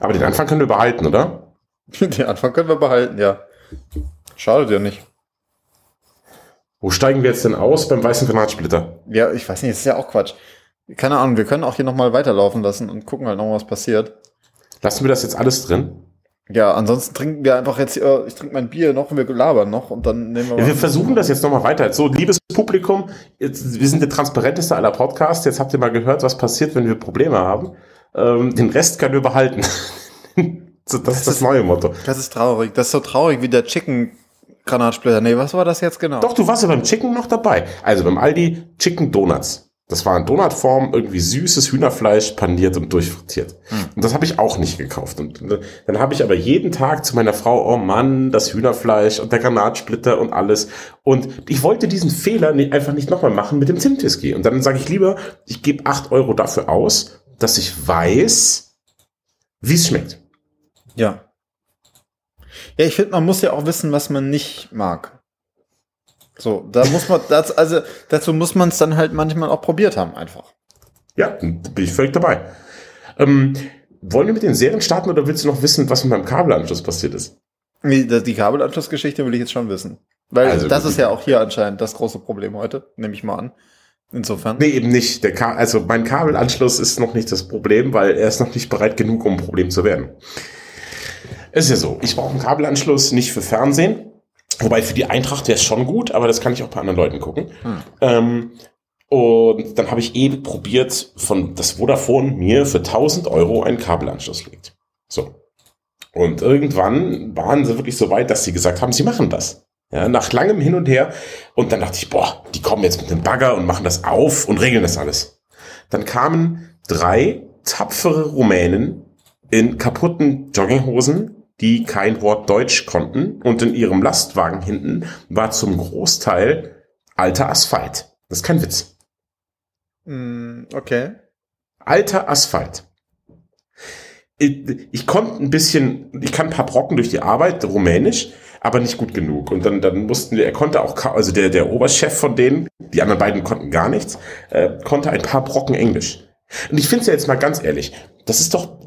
Aber den Anfang können wir behalten, oder? den Anfang können wir behalten, ja. Schadet ja nicht. Wo steigen wir jetzt denn aus beim weißen Granatsplitter? Ja, ich weiß nicht, das ist ja auch Quatsch. Keine Ahnung, wir können auch hier nochmal weiterlaufen lassen und gucken halt noch, was passiert. Lassen wir das jetzt alles drin? Ja, ansonsten trinken wir einfach jetzt, äh, ich trinke mein Bier noch und wir labern noch und dann nehmen wir. Ja, wir versuchen das jetzt nochmal weiter. So, liebes Publikum, jetzt, wir sind der transparenteste aller Podcasts. Jetzt habt ihr mal gehört, was passiert, wenn wir Probleme haben. Ähm, den Rest können wir behalten. das, ist das neue Motto. Das ist traurig. Das ist so traurig wie der Chicken Granatsplitter. Nee, was war das jetzt genau? Doch, du warst ja beim Chicken noch dabei. Also beim Aldi Chicken Donuts. Das war in Donutform, irgendwie süßes Hühnerfleisch, paniert und durchfrittiert. Hm. Und das habe ich auch nicht gekauft. Und äh, dann habe ich aber jeden Tag zu meiner Frau, oh Mann, das Hühnerfleisch und der Granatsplitter und alles. Und ich wollte diesen Fehler einfach nicht nochmal machen mit dem Zimtwhisky. Und dann sage ich lieber, ich gebe acht Euro dafür aus, dass ich weiß, wie es schmeckt. Ja. Ja, ich finde, man muss ja auch wissen, was man nicht mag. So, da muss man, das, also dazu muss man es dann halt manchmal auch probiert haben, einfach. Ja, bin ich völlig dabei. Ähm, wollen wir mit den Serien starten oder willst du noch wissen, was mit meinem Kabelanschluss passiert ist? Die, die Kabelanschlussgeschichte will ich jetzt schon wissen. Weil also, das ist ja auch hier anscheinend das große Problem heute, nehme ich mal an. Insofern. Nee, eben nicht. Der Ka also mein Kabelanschluss ist noch nicht das Problem, weil er ist noch nicht bereit genug, um ein Problem zu werden. Es ist ja so, ich brauche einen Kabelanschluss nicht für Fernsehen, Wobei für die Eintracht wäre es schon gut, aber das kann ich auch bei anderen Leuten gucken. Hm. Ähm, und dann habe ich eben probiert, von das Vodafone mir für 1000 Euro einen Kabelanschluss legt. So. Und irgendwann waren sie wirklich so weit, dass sie gesagt haben, sie machen das. Ja, nach langem Hin und Her. Und dann dachte ich, boah, die kommen jetzt mit dem Bagger und machen das auf und regeln das alles. Dann kamen drei tapfere Rumänen in kaputten Jogginghosen die kein Wort Deutsch konnten und in ihrem Lastwagen hinten war zum Großteil alter Asphalt. Das ist kein Witz. Mm, okay. Alter Asphalt. Ich, ich konnte ein bisschen, ich kann ein paar Brocken durch die Arbeit, rumänisch, aber nicht gut genug. Und dann, dann mussten wir, er konnte auch, also der, der Oberchef von denen, die anderen beiden konnten gar nichts, äh, konnte ein paar Brocken Englisch. Und ich finde es ja jetzt mal ganz ehrlich, das ist doch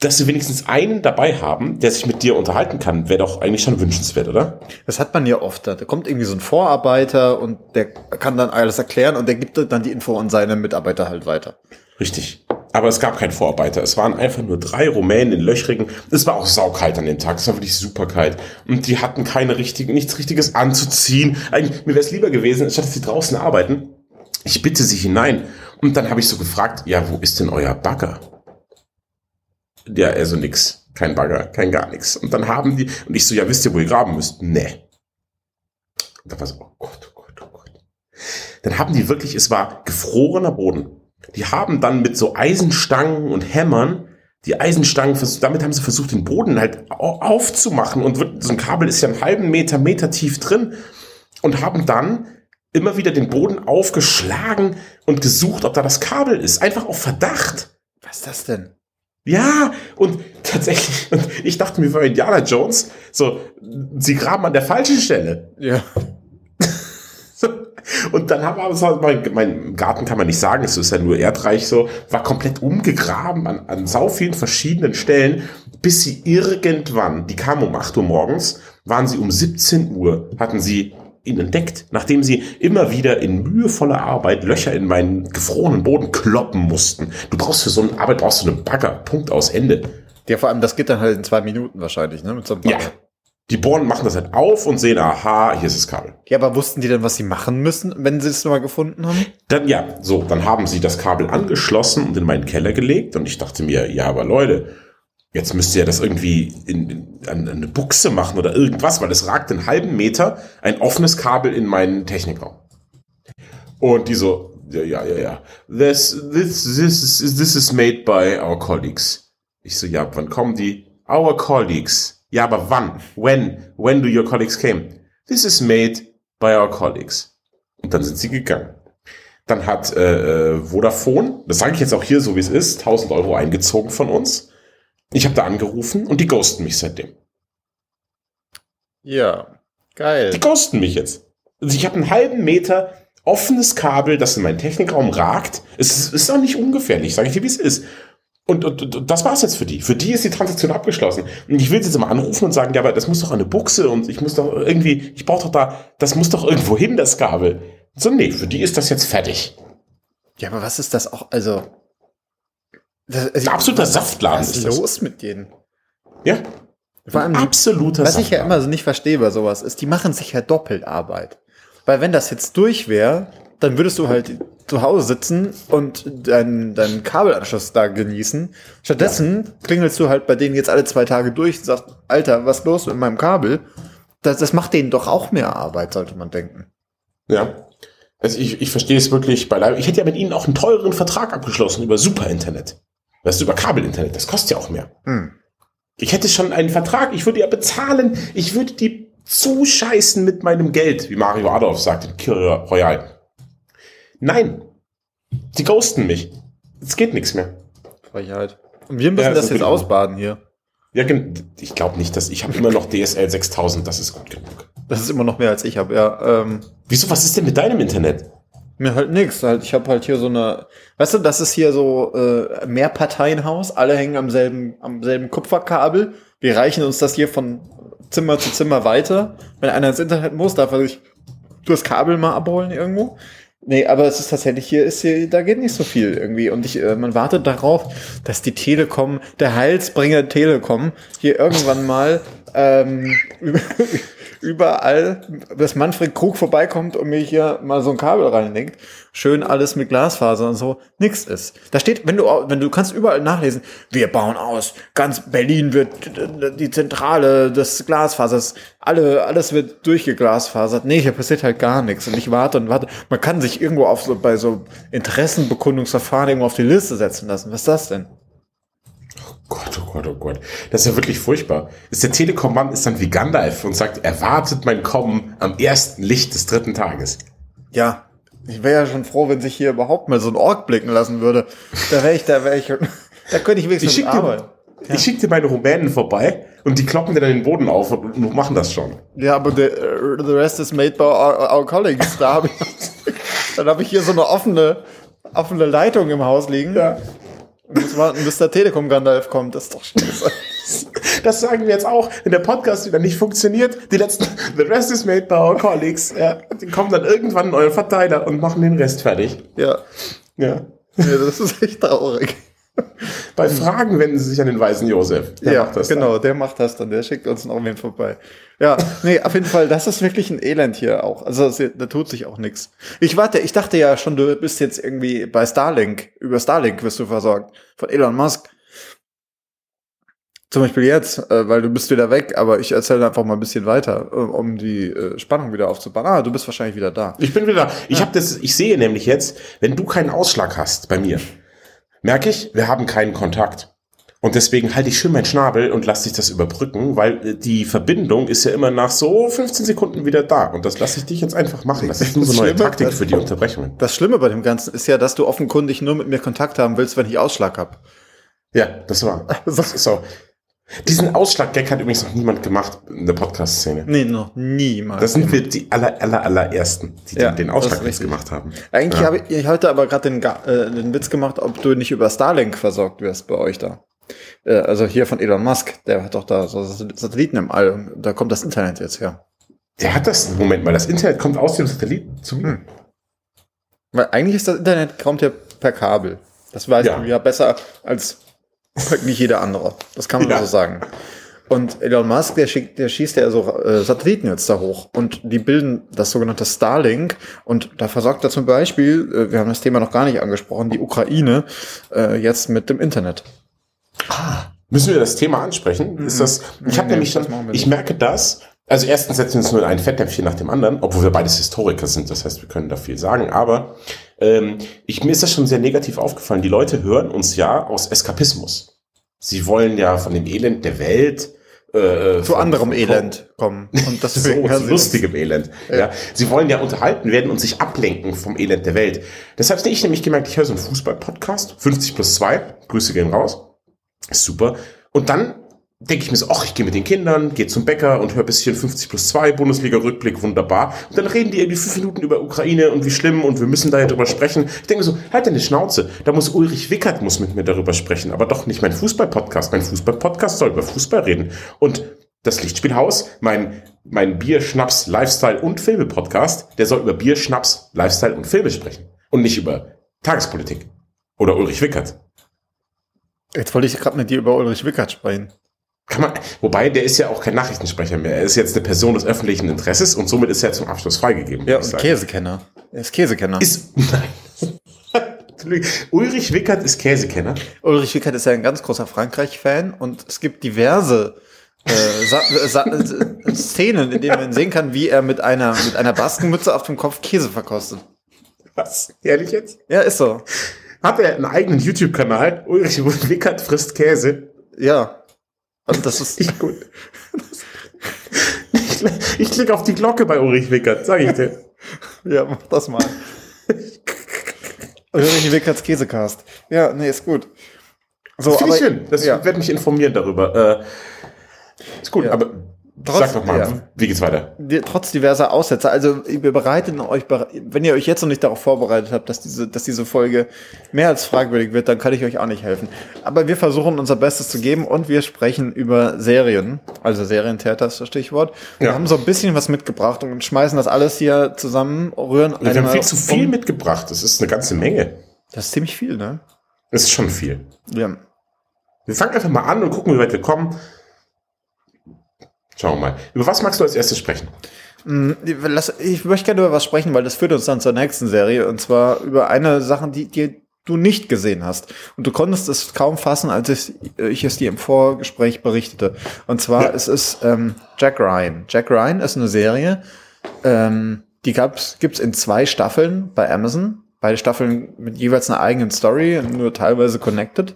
dass sie wenigstens einen dabei haben, der sich mit dir unterhalten kann, wäre doch eigentlich schon wünschenswert, oder? Das hat man ja oft. Da kommt irgendwie so ein Vorarbeiter und der kann dann alles erklären und der gibt dann die Info an seine Mitarbeiter halt weiter. Richtig. Aber es gab keinen Vorarbeiter. Es waren einfach nur drei Rumänen in Löchrigen. Es war auch saukalt an dem Tag. Es war wirklich super kalt. Und die hatten keine richtigen, nichts richtiges anzuziehen. Eigentlich, mir wäre es lieber gewesen, statt dass sie draußen arbeiten. Ich bitte sie hinein. Und dann habe ich so gefragt, ja, wo ist denn euer Bagger? Ja, also nix. Kein Bagger, kein gar nichts. Und dann haben die, und ich so, ja, wisst ihr, wo ihr graben müsst? Nee. Und da war so, oh Gott, oh Gott, oh Gott. Dann haben die wirklich, es war gefrorener Boden. Die haben dann mit so Eisenstangen und Hämmern die Eisenstangen, damit haben sie versucht, den Boden halt aufzumachen und so ein Kabel ist ja einen halben Meter, Meter tief drin und haben dann immer wieder den Boden aufgeschlagen und gesucht, ob da das Kabel ist. Einfach auf Verdacht. Was ist das denn? Ja, und tatsächlich, und ich dachte mir für Indiana Jones, so, sie graben an der falschen Stelle. Ja. und dann haben wir so, mein, mein Garten kann man nicht sagen, es ist ja nur erdreich so, war komplett umgegraben an, an sau vielen verschiedenen Stellen, bis sie irgendwann, die kamen um 8 Uhr morgens, waren sie um 17 Uhr, hatten sie ihn entdeckt, nachdem sie immer wieder in mühevoller Arbeit Löcher in meinen gefrorenen Boden kloppen mussten. Du brauchst für so eine Arbeit brauchst du einen Bagger. Punkt aus Ende. Ja, vor allem, das geht dann halt in zwei Minuten wahrscheinlich, ne? Mit so einem Bagger. Ja. Die bohren machen das halt auf und sehen, aha, hier ist das Kabel. Ja, aber wussten die denn, was sie machen müssen, wenn sie es nochmal gefunden haben? Dann, ja, so, dann haben sie das Kabel angeschlossen und in meinen Keller gelegt und ich dachte mir, ja, aber Leute, Jetzt müsst ihr das irgendwie in, in, an eine Buchse machen oder irgendwas, weil es ragt einen halben Meter ein offenes Kabel in meinen Technikraum. Und die so, ja, ja, ja, ja. This, this, this, is, this is made by our colleagues. Ich so, ja, wann kommen die? Our colleagues. Ja, aber wann? When? When do your colleagues came? This is made by our colleagues. Und dann sind sie gegangen. Dann hat äh, äh Vodafone, das sage ich jetzt auch hier so wie es ist, 1000 Euro eingezogen von uns ich habe da angerufen und die ghosten mich seitdem. Ja, geil. Die ghosten mich jetzt. Also ich habe einen halben Meter offenes Kabel, das in meinen Technikraum ragt. Es ist, ist auch nicht ungefährlich, sage ich dir, wie es ist. Und, und, und das war's jetzt für die. Für die ist die Transaktion abgeschlossen. Und ich will sie jetzt mal anrufen und sagen, ja, aber das muss doch eine Buchse und ich muss doch irgendwie, ich brauche doch da, das muss doch irgendwo hin, das Kabel. So, nee, für die ist das jetzt fertig. Ja, aber was ist das auch, also, das, also, absoluter was, Saftladen was ist das. los mit denen? Ja. Vor allem, absoluter Was Saftladen. ich ja immer so nicht verstehe bei sowas ist, die machen sich ja doppelt Arbeit. Weil wenn das jetzt durch wäre, dann würdest du halt zu Hause sitzen und deinen dein Kabelanschluss da genießen. Stattdessen ja. klingelst du halt bei denen jetzt alle zwei Tage durch und sagst, Alter, was ist los mit meinem Kabel? Das, das macht denen doch auch mehr Arbeit, sollte man denken. Ja. Also ich, ich verstehe es wirklich beileibe. Ich hätte ja mit ihnen auch einen teureren Vertrag abgeschlossen über Superinternet. Weißt du, über Kabelinternet, das kostet ja auch mehr. Hm. Ich hätte schon einen Vertrag, ich würde ja bezahlen, ich würde die zuscheißen mit meinem Geld, wie Mario Adolf sagt in Kir Royal. Nein, die ghosten mich. Es geht nichts mehr. Frechheit. Und wir müssen ja, das jetzt genau. ausbaden hier. Ja, ich glaube nicht, dass ich habe immer noch DSL 6000, das ist gut genug. Das ist immer noch mehr als ich habe, ja. Ähm, Wieso, was ist denn mit deinem Internet? Mir halt nix. Halt, ich habe halt hier so eine, weißt du, das ist hier so äh, Mehrparteienhaus. Alle hängen am selben, am selben Kupferkabel. Wir reichen uns das hier von Zimmer zu Zimmer weiter. Wenn einer ins Internet muss, darf er sich das Kabel mal abholen irgendwo. Nee, aber es ist tatsächlich hier, ist hier, da geht nicht so viel irgendwie. Und ich, äh, man wartet darauf, dass die Telekom, der Heilsbringer Telekom, hier irgendwann mal ähm, überall, dass Manfred Krug vorbeikommt und mir hier mal so ein Kabel reinlegt, schön alles mit Glasfaser und so, nix ist. Da steht, wenn du, wenn du kannst überall nachlesen, wir bauen aus, ganz Berlin wird die Zentrale des Glasfasers, alle, alles wird durchgeglasfasert. Nee, hier passiert halt gar nichts und ich warte und warte. Man kann sich irgendwo auf so, bei so Interessenbekundungsverfahren irgendwo auf die Liste setzen lassen. Was ist das denn? Gott, oh Gott, oh Gott. Das ist ja wirklich furchtbar. Ist der Telekom-Mann ist dann wie Gandalf und sagt, erwartet mein Kommen am ersten Licht des dritten Tages. Ja. Ich wäre ja schon froh, wenn sich hier überhaupt mal so ein Ork blicken lassen würde. Da wäre ich, da wäre ich, da könnte ich wenigstens ich schick arbeiten. Dir, ja. Ich schicke dir meine Rumänen vorbei und die kloppen dir dann den Boden auf und, und machen das schon. Ja, aber the, the rest is made by our, our colleagues. Da habe ich, dann habe ich hier so eine offene, offene Leitung im Haus liegen. Ja Du musst warten, bis der Telekom Gandalf kommt. Das ist doch scheiße. Das sagen wir jetzt auch, wenn der Podcast wieder nicht funktioniert. Die letzten, the rest is made by our colleagues. Ja, die kommen dann irgendwann in euren Verteiler und machen den Rest fertig. Ja. Ja. ja das ist echt traurig. Bei Fragen wenden Sie sich an den weisen Josef. Der ja, genau, dann. der macht das dann. Der schickt uns noch wen vorbei. Ja, nee, auf jeden Fall, das ist wirklich ein Elend hier auch. Also da tut sich auch nichts. Ich warte, ich dachte ja schon, du bist jetzt irgendwie bei Starlink. Über Starlink wirst du versorgt. Von Elon Musk. Zum Beispiel jetzt, äh, weil du bist wieder weg, aber ich erzähle einfach mal ein bisschen weiter, äh, um die äh, Spannung wieder aufzubauen. Ah, du bist wahrscheinlich wieder da. Ich bin wieder da. Ich ja. habe das, ich sehe nämlich jetzt, wenn du keinen Ausschlag hast bei mir, merke ich, wir haben keinen Kontakt. Und deswegen halte ich schön meinen Schnabel und lasse dich das überbrücken, weil die Verbindung ist ja immer nach so 15 Sekunden wieder da. Und das lasse ich dich jetzt einfach machen. Das ist nur so eine neue Taktik für die Unterbrechung. Das Schlimme bei dem Ganzen ist ja, dass du offenkundig nur mit mir Kontakt haben willst, wenn ich Ausschlag habe. Ja, das war. So. Diesen Ausschlag-Gag hat übrigens noch niemand gemacht in der Podcast-Szene. Nee, noch niemals. Das sind wir die aller, aller, allerersten, die ja, den Ausschlag gemacht haben. Eigentlich ja. habe ich, heute aber gerade den, äh, den Witz gemacht, ob du nicht über Starlink versorgt wirst bei euch da. Äh, also hier von Elon Musk, der hat doch da so Satelliten im All. Da kommt das Internet jetzt her. Der hat das, Moment mal, das Internet kommt aus dem Satelliten zu mir. Hm. Weil eigentlich ist das Internet, kommt ja per Kabel. Das weißt ja. du ja besser als nicht jeder andere. Das kann man ja. so sagen. Und Elon Musk, der, schickt, der schießt ja so äh, Satelliten jetzt da hoch und die bilden das sogenannte Starlink und da versorgt er zum Beispiel, äh, wir haben das Thema noch gar nicht angesprochen, die Ukraine äh, jetzt mit dem Internet. Ah, müssen wir das Thema ansprechen? Ist das? Ich habe nee, nämlich schon, ich merke das. Also erstens setzen wir uns nur ein Fettnäpfchen nach dem anderen, obwohl wir beides Historiker sind. Das heißt, wir können da viel sagen. Aber ähm, ich, mir ist das schon sehr negativ aufgefallen. Die Leute hören uns ja aus Eskapismus. Sie wollen ja von dem Elend der Welt äh, zu anderem von, Elend kommen. Und das so, zu lustigem Elend. Ja. ja. Sie wollen ja unterhalten werden und sich ablenken vom Elend der Welt. Deshalb habe ich nämlich gemerkt, ich höre so einen Fußball-Podcast, 50 plus 2, Grüße gehen raus. Super. Und dann denke ich mir so, ach, ich gehe mit den Kindern, gehe zum Bäcker und höre bisschen 50 plus 2, Bundesliga-Rückblick, wunderbar. Und dann reden die irgendwie fünf Minuten über Ukraine und wie schlimm und wir müssen da ja drüber sprechen. Ich denke mir so, halt deine Schnauze. Da muss Ulrich Wickert muss mit mir darüber sprechen, aber doch nicht mein Fußball-Podcast. Mein Fußball-Podcast soll über Fußball reden. Und das Lichtspielhaus, mein, mein Bier, Schnaps, Lifestyle und Filme-Podcast, der soll über Bier, Schnaps, Lifestyle und Filme sprechen. Und nicht über Tagespolitik. Oder Ulrich Wickert. Jetzt wollte ich gerade mit dir über Ulrich Wickert sprechen. Kann man, wobei, der ist ja auch kein Nachrichtensprecher mehr. Er ist jetzt eine Person des öffentlichen Interesses und somit ist er zum Abschluss freigegeben. Ja, und Käsekenner. Er ist Käsekenner. Ist, nein. Ulrich Wickert ist Käsekenner. Ulrich Wickert ist ja ein ganz großer Frankreich-Fan und es gibt diverse äh, Szenen, in denen man sehen kann, wie er mit einer, mit einer Baskenmütze auf dem Kopf Käse verkostet. Was? Ehrlich jetzt? Ja, ist so. Hat er einen eigenen YouTube-Kanal? Ulrich Wickert frisst Käse. Ja. Und das ist nicht gut. Ich, ich klicke auf die Glocke bei Ulrich Wickert, sag ich dir. ja, mach das mal. Ulrich Wickerts Käsecast. Ja, nee, ist gut. So, das finde ich schön. Das ja. wird mich informieren darüber. Äh, ist gut, ja. aber Trotz, Sag doch mal, ja. wie geht's weiter? Trotz diverser Aussätze. Also wir bereiten euch, wenn ihr euch jetzt noch nicht darauf vorbereitet habt, dass diese, dass diese Folge mehr als fragwürdig wird, dann kann ich euch auch nicht helfen. Aber wir versuchen unser Bestes zu geben und wir sprechen über Serien. Also Serientheater ist das Stichwort. Wir ja. haben so ein bisschen was mitgebracht und schmeißen das alles hier zusammen, rühren. Wir haben viel zu viel um. mitgebracht. Das ist eine ganze Menge. Das ist ziemlich viel, ne? Das ist schon viel. Ja. Wir fangen einfach mal an und gucken, wie weit wir kommen. Schauen wir mal. Über was magst du als erstes sprechen? Mm, ich möchte gerne über was sprechen, weil das führt uns dann zur nächsten Serie. Und zwar über eine Sache, die, die du nicht gesehen hast. Und du konntest es kaum fassen, als ich, ich es dir im Vorgespräch berichtete. Und zwar ja. es ist ähm, Jack Ryan. Jack Ryan ist eine Serie, ähm, die gab's, gibt's in zwei Staffeln bei Amazon. Beide Staffeln mit jeweils einer eigenen Story, nur teilweise connected.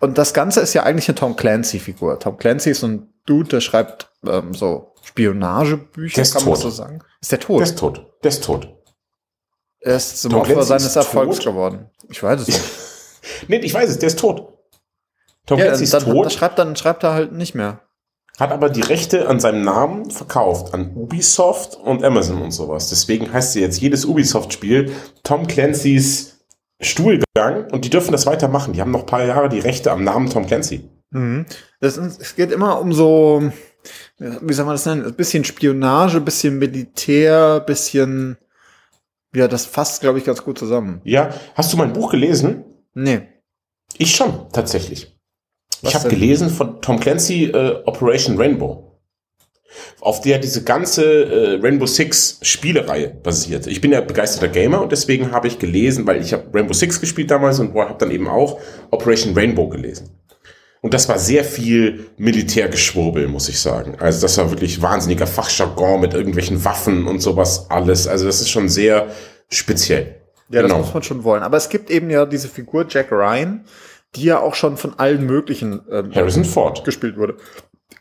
Und das Ganze ist ja eigentlich eine Tom Clancy-Figur. Tom Clancy ist so ein Dude, der schreibt ähm, so Spionagebücher, kann man so sagen. Ist der tot? Der ist tot. Der ist tot. Er ist zum Tom Opfer seines Erfolgs tot? geworden. Ich weiß es nicht. nee, ich weiß es, der ist tot. Tom ja, Clancy ist dann, tot. Dann schreibt, dann schreibt er halt nicht mehr. Hat aber die Rechte an seinem Namen verkauft, an Ubisoft und Amazon und sowas. Deswegen heißt sie jetzt jedes Ubisoft-Spiel Tom Clancy's Stuhlgang und die dürfen das weitermachen. Die haben noch ein paar Jahre die Rechte am Namen Tom Clancy. Mhm. Das es geht immer um so, wie soll man das nennen? Ein bisschen Spionage, ein bisschen Militär, ein bisschen, ja, das fasst, glaube ich, ganz gut zusammen. Ja, hast du mein Buch gelesen? Nee. Ich schon, tatsächlich. Was ich habe gelesen von Tom Clancy äh, Operation Rainbow. Auf der diese ganze äh, Rainbow Six Spielereihe basiert. Ich bin ja begeisterter Gamer und deswegen habe ich gelesen, weil ich habe Rainbow Six gespielt damals und habe dann eben auch Operation Rainbow gelesen. Und das war sehr viel Militärgeschwurbel, muss ich sagen. Also das war wirklich wahnsinniger Fachjargon mit irgendwelchen Waffen und sowas alles. Also das ist schon sehr speziell. Ja, Genau. das muss man schon wollen. Aber es gibt eben ja diese Figur Jack Ryan, die ja auch schon von allen möglichen ähm, Harrison Ford. gespielt wurde.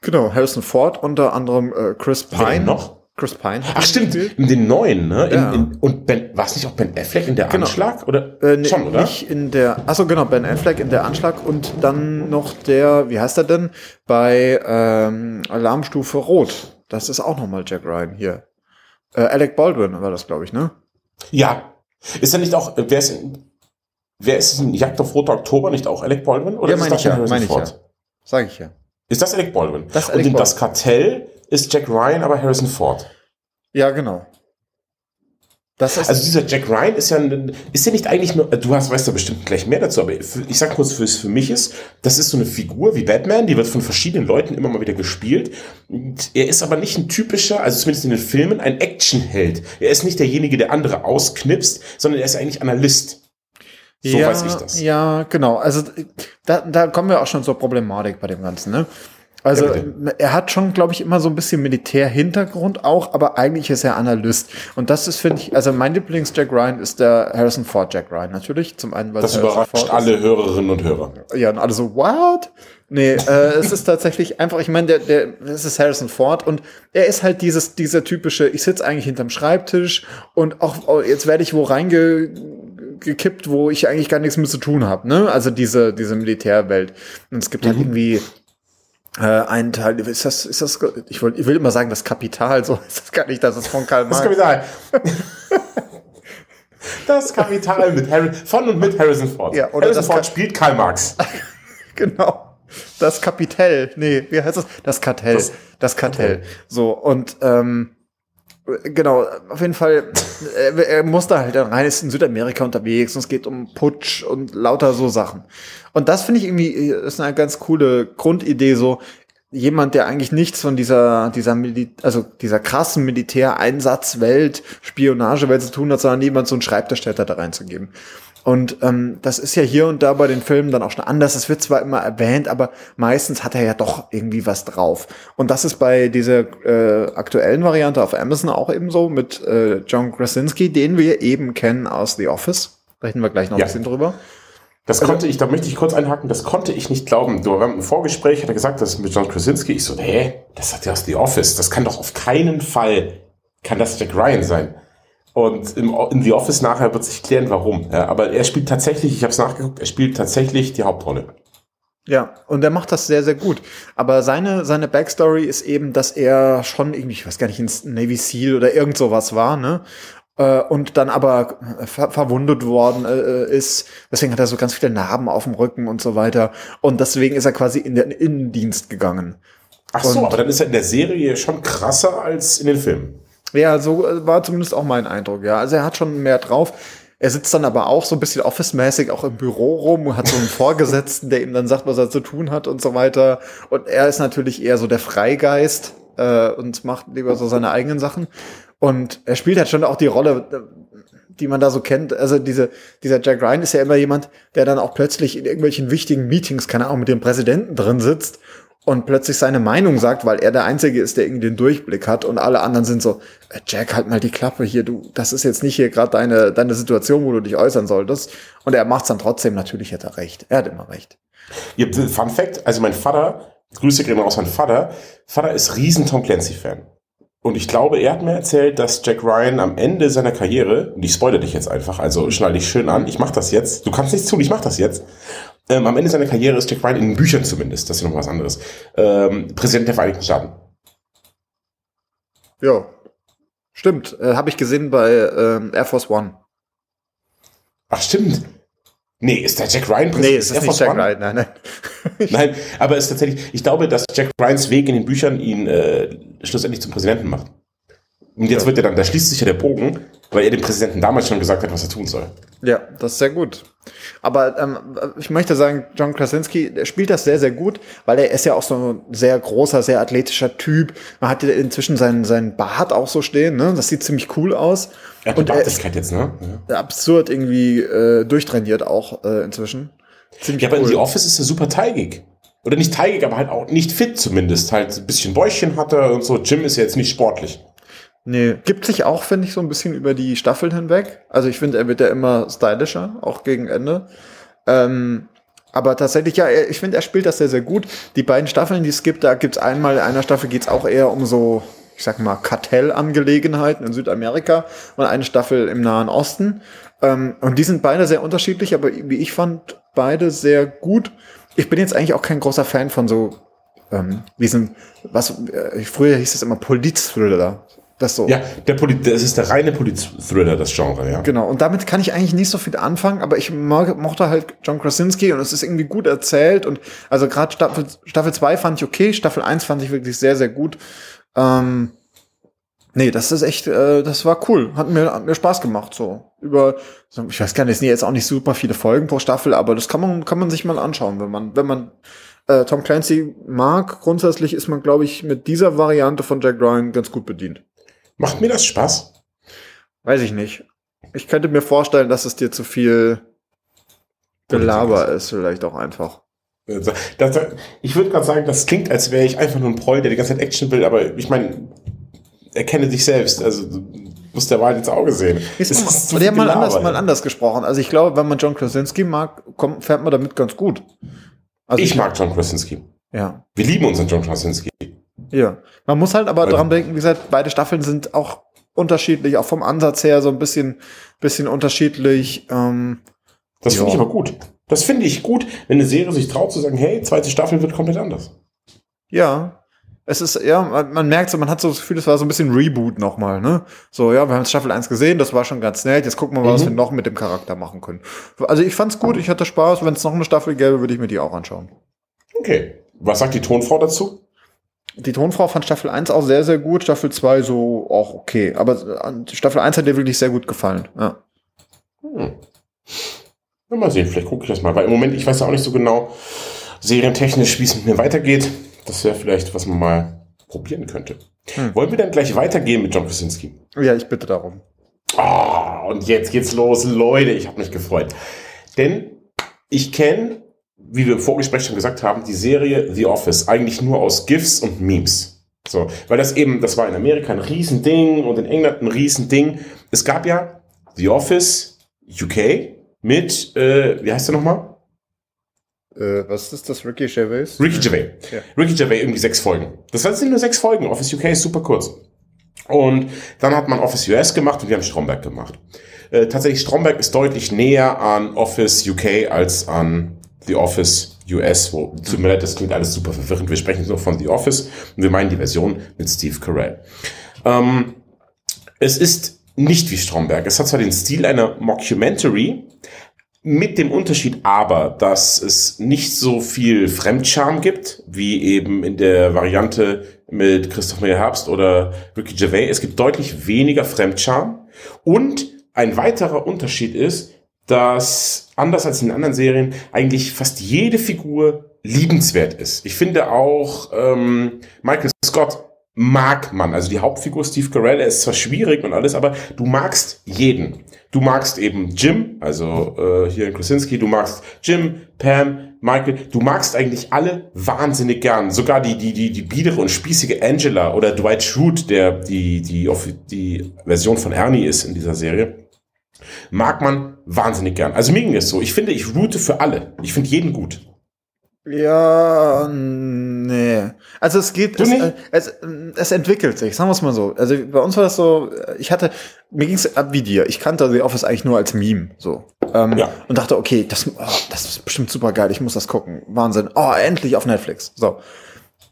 Genau, Harrison Ford, unter anderem äh, Chris Wer Pine. noch? Chris Pine. Ach stimmt, in den neuen, ne? In, Ja. in, und Ben, war es nicht auch Ben Affleck in der Genau. Anschlag? Oder? Äh, nee, Schon, oder? Nicht in der, achso, genau, Ben Affleck in der Anschlag und dann noch der, wie heißt er denn? Bei ähm, Alarmstufe Rot. Das ist auch nochmal Jack Ryan hier. Äh, Alec Baldwin war das, glaube ich, ne? Ja. Ist er nicht auch, wer ist, in, wer ist in Jagd auf Roter Oktober nicht auch Alec Baldwin? Oder ja, meine das ich ja, Harrison meine ich ja. Sag ich ja. Ist das Alec Baldwin? Das ist und Alec in das Baldwin. Kartell ist Jack Ryan, aber Harrison Ford. Ja, genau. Also dieser Jack Ryan ist ja, ein, ist ja nicht eigentlich nur, du hast, weißt ja bestimmt gleich mehr dazu, aber ich sag kurz, für, für mich ist, das ist so eine Figur wie Batman, die wird von verschiedenen Leuten immer mal wieder gespielt. Er ist aber nicht ein typischer, also zumindest in den Filmen, ein Actionheld. Er ist nicht derjenige, der andere ausknipst, sondern er ist eigentlich Analyst. So ja, weiß ich das. Ja, genau. Also da, da kommen wir auch schon zur Problematik bei dem Ganzen, ne? Also Ja, er hat schon, glaube ich, immer so ein bisschen Militärhintergrund auch, aber eigentlich ist er Analyst. Und das ist, finde ich, also mein Lieblings-Jack Ryan ist der Harrison Ford Jack Ryan natürlich. Zum einen, weil Das überrascht Ford ist. alle Hörerinnen und Hörer. Ja, und alle so, what? Nee, äh, es ist tatsächlich einfach, ich meine, der, der, es ist Harrison Ford und er ist halt dieses, dieser typische, ich sitze eigentlich hinterm Schreibtisch und auch oh, jetzt werde ich wo reingekippt, wo ich eigentlich gar nichts mit zu tun habe, ne? Also diese, diese Militärwelt. Und es gibt halt Mhm. irgendwie äh, einen Teil, ist das, ist das, ich, wollt, ich will immer sagen, das Kapital, so ist das gar nicht, das ist von Karl Das Marx. Kapital. Das Kapital mit Harry, von und mit Harrison Ford. Ja, oder Harrison das Ford Ka- spielt Karl Marx. Genau. Das Kapitell. Nee, wie heißt das? Das Kartell. Das- Das, Kartell. So, und ähm, genau, auf jeden Fall, er, er muss da halt rein, ist in Südamerika unterwegs und es geht um Putsch und lauter so Sachen. Und das finde ich irgendwie, ist eine ganz coole Grundidee, so jemand, der eigentlich nichts von dieser, dieser Mili also dieser krassen Militäreinsatzwelt, Spionagewelt zu tun hat, sondern jemand so einen Schreibtischstätter da reinzugeben. Und ähm, das ist ja hier und da bei den Filmen dann auch schon anders. Es wird zwar immer erwähnt, aber meistens hat er ja doch irgendwie was drauf. Und das ist bei dieser äh, aktuellen Variante auf Amazon auch eben so mit äh, John Krasinski, den wir eben kennen aus The Office. Da reden wir gleich noch Ja. ein bisschen drüber. Das konnte ich, da möchte ich kurz einhaken, das konnte ich nicht glauben. Du, wir haben im Vorgespräch, hat er gesagt, das ist mit John Krasinski. Ich so, hä, das hat ja aus The Office. Das kann doch auf keinen Fall, kann das Jack Ryan sein. Und im, in The Office nachher wird sich klären, warum. Ja, aber er spielt tatsächlich, ich habe es nachgeguckt, er spielt tatsächlich die Hauptrolle. Ja, und er macht das sehr, sehr gut. Aber seine, seine Backstory ist eben, dass er schon irgendwie, ich weiß gar nicht, ins Navy SEAL oder irgend sowas war, ne? Äh, Und dann aber ver verwundet worden äh, ist. Deswegen hat er so ganz viele Narben auf dem Rücken und so weiter. Und deswegen ist er quasi in den Innendienst gegangen. Ach so, Und- aber dann ist er in der Serie schon krasser als in den Filmen. Ja, so äh, war zumindest auch mein Eindruck, ja. Also er hat schon mehr drauf. Er sitzt dann aber auch so ein bisschen Office-mäßig auch im Büro rum und hat so einen Vorgesetzten, der ihm dann sagt, was er zu tun hat und so weiter. Und er ist natürlich eher so der Freigeist äh, und macht lieber so seine eigenen Sachen. Und er spielt halt schon auch die Rolle, äh, die man da so kennt. Also diese, dieser Jack Ryan ist ja immer jemand, der dann auch plötzlich in irgendwelchen wichtigen Meetings, keine Ahnung, mit dem Präsidenten drin sitzt und plötzlich seine Meinung sagt, weil er der Einzige ist, der irgendwie den Durchblick hat und alle anderen sind so, äh, Jack, halt mal die Klappe hier, du, das ist jetzt nicht hier gerade deine, deine Situation, wo du dich äußern solltest. Und er macht's dann trotzdem, natürlich hat er recht. Er hat immer recht. Ja, Fun Fact, also mein Vater, Grüße gehen raus an Vater, Vater ist riesen Tom Clancy-Fan. Und ich glaube, er hat mir erzählt, dass Jack Ryan am Ende seiner Karriere, und ich spoilere dich jetzt einfach, also schnall dich schön an, ich mach das jetzt, du kannst nichts tun, ich mach das jetzt. Ähm, am Ende seiner Karriere ist Jack Ryan in den Büchern zumindest, das ist ja noch was anderes, ähm, Präsident der Vereinigten Staaten. Ja. Stimmt, äh, habe ich gesehen bei ähm, Air Force One. Ach stimmt, Nee, ist der Jack Ryan Präsident? Nee, ist das nicht Jack Ryan, nein, nein. nein, aber es ist tatsächlich, ich glaube, dass Jack Ryans Weg in den Büchern ihn äh, schlussendlich zum Präsidenten macht. Und jetzt ja. wird er dann, da schließt sich ja der Bogen, weil er dem Präsidenten damals schon gesagt hat, was er tun soll. Ja, das ist sehr gut. Aber ähm, ich möchte sagen, John Krasinski der spielt das sehr, sehr gut, weil er ist ja auch so ein sehr großer, sehr athletischer Typ. Man hat inzwischen seinen, seinen Bart auch so stehen, ne? Das sieht ziemlich cool aus. Er hat und er ist jetzt, ne? Ja. Absurd irgendwie äh, durchtrainiert auch äh, inzwischen. Ziemlich ja, aber cool. in The Office ist er super teigig. Oder nicht teigig, aber halt auch nicht fit zumindest. Halt ein bisschen Bäuchchen hat er und so. Jim ist ja jetzt nicht sportlich. Nee, gibt sich auch, finde ich, so ein bisschen über die Staffeln hinweg. Also ich finde, er wird ja immer stylischer, auch gegen Ende. Ähm, aber tatsächlich, ja, ich finde, er spielt das sehr, sehr gut. Die beiden Staffeln, die es gibt, da gibt es einmal, in einer Staffel geht es auch eher um so, ich sag mal, Kartellangelegenheiten in Südamerika und eine Staffel im Nahen Osten. Ähm, und die sind beide sehr unterschiedlich, aber wie ich fand, beide sehr gut. Ich bin jetzt eigentlich auch kein großer Fan von so ähm, diesen, was, äh, früher hieß es immer Polit-Thriller. Das so. Ja, der Poli das ist der reine Polit-Thriller, das Genre, ja. Genau, und damit kann ich eigentlich nicht so viel anfangen, aber ich mochte halt John Krasinski und es ist irgendwie gut erzählt und also gerade Staffel, Staffel 2 fand ich okay, Staffel 1 fand ich wirklich sehr, sehr gut. Ähm, nee, das ist echt, äh, das war cool. Hat mir, hat mir Spaß gemacht, so. Über, ich weiß gar nicht, es sind jetzt auch nicht super viele Folgen pro Staffel, aber das kann man, kann man sich mal anschauen, wenn man, wenn man äh, Tom Clancy mag. Grundsätzlich ist man, glaube ich, mit dieser Variante von Jack Ryan ganz gut bedient. Macht mir das Spaß? Weiß ich nicht. Ich könnte mir vorstellen, dass es dir zu viel Gelaber ist, vielleicht auch einfach. Das, das, ich würde gerade sagen, das klingt, als wäre ich einfach nur ein Proll, der die ganze Zeit Action will, aber ich meine, erkenne dich selbst. Also du musst der Wahrheit ins Auge sehen. Ist ist die haben mal anders, mal anders gesprochen. Also ich glaube, wenn man John Krasinski mag, kommt, fährt man damit ganz gut. Also ich, ich mag John Krasinski. Ja. Wir lieben unseren John Krasinski. Ja. Man muss halt aber also, dran denken, wie gesagt, beide Staffeln sind auch unterschiedlich, auch vom Ansatz her so ein bisschen, bisschen unterschiedlich. Ähm, das finde ich aber gut. Das finde ich gut, wenn eine Serie sich traut zu sagen, hey, zweite Staffel wird komplett anders. Ja. Es ist, ja, man, man merkt so, man hat so das Gefühl, das war so ein bisschen Reboot nochmal, ne? So, ja, wir haben Staffel 1 gesehen, das war schon ganz nett, jetzt gucken wir mal, mhm. was wir noch mit dem Charakter machen können. Also ich fand's gut, ich hatte Spaß, wenn es noch eine Staffel gäbe, würde ich mir die auch anschauen. Okay. Was sagt die Tonfrau dazu? Die Tonfrau fand Staffel 1 auch sehr, sehr gut, Staffel 2 so auch okay. Aber Staffel 1 hat dir wirklich sehr gut gefallen. Ja. Hm. Ja, mal sehen, vielleicht gucke ich das mal. Weil im Moment, ich weiß ja auch nicht so genau, serientechnisch, wie es mit mir weitergeht. Das wäre vielleicht, was man mal probieren könnte. Hm. Wollen wir dann gleich weitergehen mit John Krasinski? Ja, ich bitte darum. Oh, und jetzt geht's los, Leute. Ich habe mich gefreut. Denn ich kenne wie wir im Vorgespräch schon gesagt haben, die Serie The Office eigentlich nur aus GIFs und Memes. So, weil das eben, das war in Amerika ein Riesending und in England ein Riesending. Es gab ja The Office UK mit, äh, wie heißt der nochmal? Äh, was ist das, Ricky Gervais? Ricky Gervais. Ja. Ricky Gervais, irgendwie sechs Folgen. Das sind nur sechs Folgen. Office UK ist super kurz. Und dann hat man Office US gemacht und wir haben Stromberg gemacht. Äh, tatsächlich, Stromberg ist deutlich näher an Office UK als an The Office US, wo, tut mir leid, das klingt alles super verwirrend. Wir sprechen nur von The Office und wir meinen die Version mit Steve Carell. Ähm, es ist nicht wie Stromberg. Es hat zwar den Stil einer Mockumentary, mit dem Unterschied aber, dass es nicht so viel Fremdscham gibt, wie eben in der Variante mit Christoph Meyer Herbst oder Ricky Gervais. Es gibt deutlich weniger Fremdscham. Und ein weiterer Unterschied ist, dass anders als in anderen Serien eigentlich fast jede Figur liebenswert ist. Ich finde auch ähm, Michael Scott mag man. Also die Hauptfigur Steve Carell, ist zwar schwierig und alles, aber du magst jeden. Du magst eben Jim, also äh, hier in Krasinski, du magst Jim, Pam, Michael, du magst eigentlich alle wahnsinnig gern. Sogar die, die, die, die biedere und spießige Angela oder Dwight Schrute, der die, die, die Version von Ernie ist in dieser Serie mag man wahnsinnig gern. Also mir ging es so. Ich finde, ich route für alle. Ich finde jeden gut. Ja, nee. Also es geht, es, äh, es, es, entwickelt sich, sagen wir es mal so. Also bei uns war das so, ich hatte, mir ging es ab wie dir. Ich kannte The Office eigentlich nur als Meme, so. Ähm, ja. Und dachte, okay, das, oh, das ist bestimmt super geil, ich muss das gucken. Wahnsinn. Oh, endlich auf Netflix. So.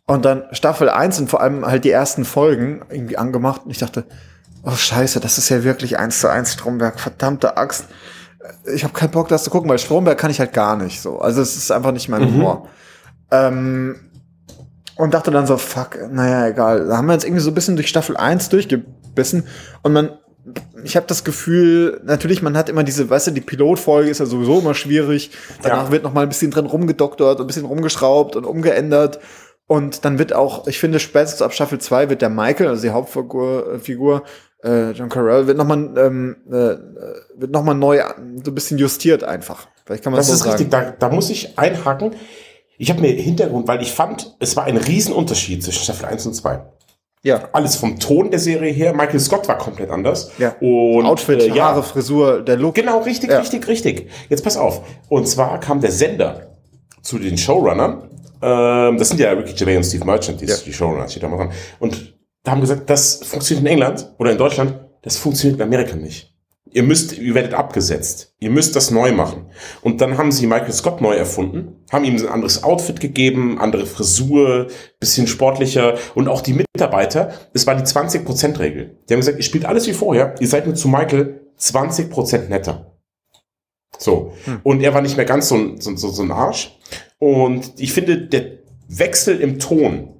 Und dann Staffel 1 und vor allem halt die ersten Folgen irgendwie angemacht und ich dachte, oh scheiße, das ist ja wirklich eins zu eins Stromberg, verdammte Axt. Ich habe keinen Bock, das zu gucken, weil Stromberg kann ich halt gar nicht so. Also es ist einfach nicht mein Mhm. Humor. Ähm, und dachte dann so, fuck, naja, egal. Da haben wir jetzt irgendwie so ein bisschen durch Staffel 1 durchgebissen und man, ich habe das Gefühl, natürlich, man hat immer diese, weißt du, die Pilotfolge ist ja sowieso immer schwierig. Danach Ja. wird noch mal ein bisschen drin rumgedoktert, ein bisschen rumgeschraubt und umgeändert. Und dann wird auch, ich finde, spätestens ab Staffel 2 wird der Michael, also die Hauptfigur, äh, Figur, äh, John Carell, wird nochmal ähm, äh, wird noch mal neu so ein bisschen justiert einfach. Vielleicht kann man Das so ist sagen. richtig, da, da muss ich einhaken. Ich habe mir Hintergrund, weil ich fand, es war ein Riesenunterschied zwischen Staffel 1 und 2. Ja. Alles vom Ton der Serie her. Michael Scott war komplett anders. Ja. Und, Outfit, äh, Haare, Frisur, der Look. Genau, richtig, Ja. richtig, richtig. Jetzt pass auf. Und zwar kam der Sender zu den Showrunnern. Ähm, das sind ja Ricky Gervais und Steve Merchant, die, Ja. die Showrunner, die da machen. Und da haben gesagt, das funktioniert in England oder in Deutschland, das funktioniert in Amerika nicht. Ihr müsst, ihr werdet abgesetzt. Ihr müsst das neu machen. Und dann haben sie Michael Scott neu erfunden, haben ihm ein anderes Outfit gegeben, andere Frisur, bisschen sportlicher und auch die Mitarbeiter, es war die 20%-Regel. Die haben gesagt, ihr spielt alles wie vorher, ihr seid nur zu Michael 20% netter. So. Und er war nicht mehr ganz so ein, so, so, so ein Arsch. Und ich finde, der Wechsel im Ton,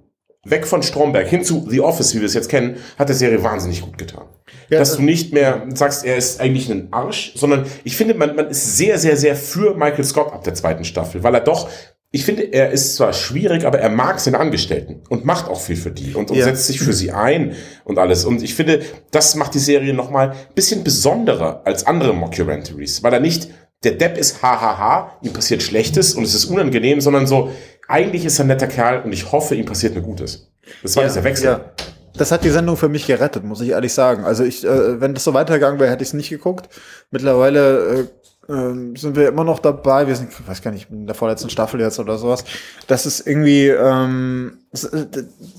weg von Stromberg hin zu The Office, wie wir es jetzt kennen, hat der Serie wahnsinnig gut getan. Ja, Dass du nicht mehr sagst, er ist eigentlich ein Arsch, sondern ich finde, man, man ist sehr, sehr, sehr für Michael Scott ab der zweiten Staffel, weil er doch, ich finde, er ist zwar schwierig, aber er mag seine Angestellten und macht auch viel für die und, und Ja. setzt sich für sie ein und alles. Und ich finde, das macht die Serie nochmal ein bisschen besonderer als andere Mockumentaries, weil er nicht der Depp ist hahaha, ihm passiert Schlechtes und es ist unangenehm, sondern so, eigentlich ist er ein netter Kerl und ich hoffe, ihm passiert mir Gutes. Das war dieser Wechsel. Ja. Das hat die Sendung für mich gerettet, muss ich ehrlich sagen. Also ich, äh, wenn das so weitergegangen wäre, hätte ich es nicht geguckt. Mittlerweile äh, äh, sind wir immer noch dabei. Wir sind, ich weiß gar nicht, in der vorletzten Staffel jetzt oder sowas. Das ist irgendwie, ähm, das, äh,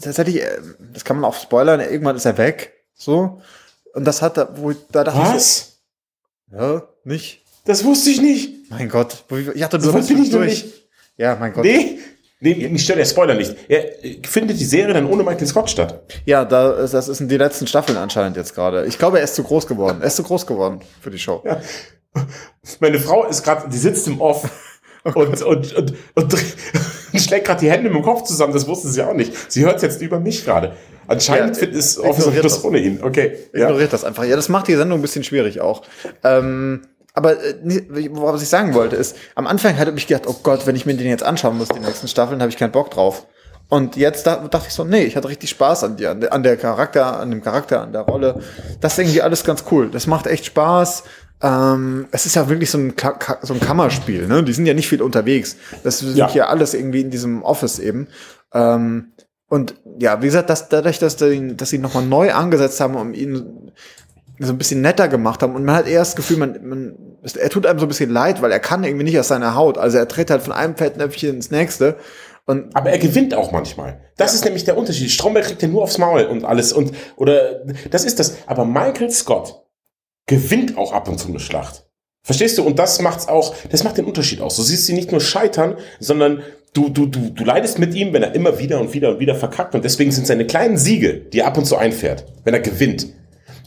tatsächlich, äh, das kann man auch spoilern. Irgendwann ist er weg, so. Und das hat, da, wo ich, da dachte ich, Was? so, ja, nicht. Das wusste ich nicht. Mein Gott, ich, dachte, du So weit hast bin ich durch. nicht. Ja, mein Gott. Nee, nee, ich stelle der Spoiler nicht. Er findet die Serie dann ohne Michael Scott statt. Ja, da, das sind die letzten Staffeln anscheinend jetzt gerade. Ich glaube, er ist zu groß geworden. Er ist zu groß geworden für die Show. Ja. Meine Frau ist gerade, die sitzt im Off und, und, und, und, schlägt gerade die Hände im Kopf zusammen. Das wusste sie auch nicht. Sie hört jetzt über mich gerade. Anscheinend Ja, findet es ignoriert Office of das. Ohne ihn. Okay. Ja. Ignoriert das einfach. Ja, das macht die Sendung ein bisschen schwierig auch. Ähm, aber äh, was ich sagen wollte ist, am Anfang hatte ich gedacht, oh Gott, wenn ich mir den jetzt anschauen muss, die nächsten Staffeln, habe ich keinen Bock drauf. Und jetzt da, dachte ich so, nee, ich hatte richtig Spaß an dir, an der, an der Charakter, an dem Charakter, an der Rolle. Das ist irgendwie alles ganz cool. Das macht echt Spaß. Ähm, es ist ja wirklich so ein, Ka Ka so ein Kammerspiel, ne? Die sind ja nicht viel unterwegs. Das sind Ja. hier alles irgendwie in diesem Office eben. Ähm, und ja, wie gesagt, dass, dadurch, dass, die, dass sie nochmal neu angesetzt haben, um ihn so ein bisschen netter gemacht haben. Und man hat eher das Gefühl, man, man, er tut einem so ein bisschen leid, weil er kann irgendwie nicht aus seiner Haut. Also er tritt halt von einem Fettnäpfchen ins nächste. Und Aber er gewinnt auch manchmal. Das ist nämlich der Unterschied. Stromberg kriegt ja nur aufs Maul und alles und oder das ist das. Aber Michael Scott gewinnt auch ab und zu eine Schlacht. Verstehst du? Und das macht's auch, das macht den Unterschied aus. Du siehst sie nicht nur scheitern, sondern du, du, du, du leidest mit ihm, wenn er immer wieder und wieder und wieder verkackt. Und deswegen sind seine kleinen Siege, die er ab und zu einfährt, wenn er gewinnt.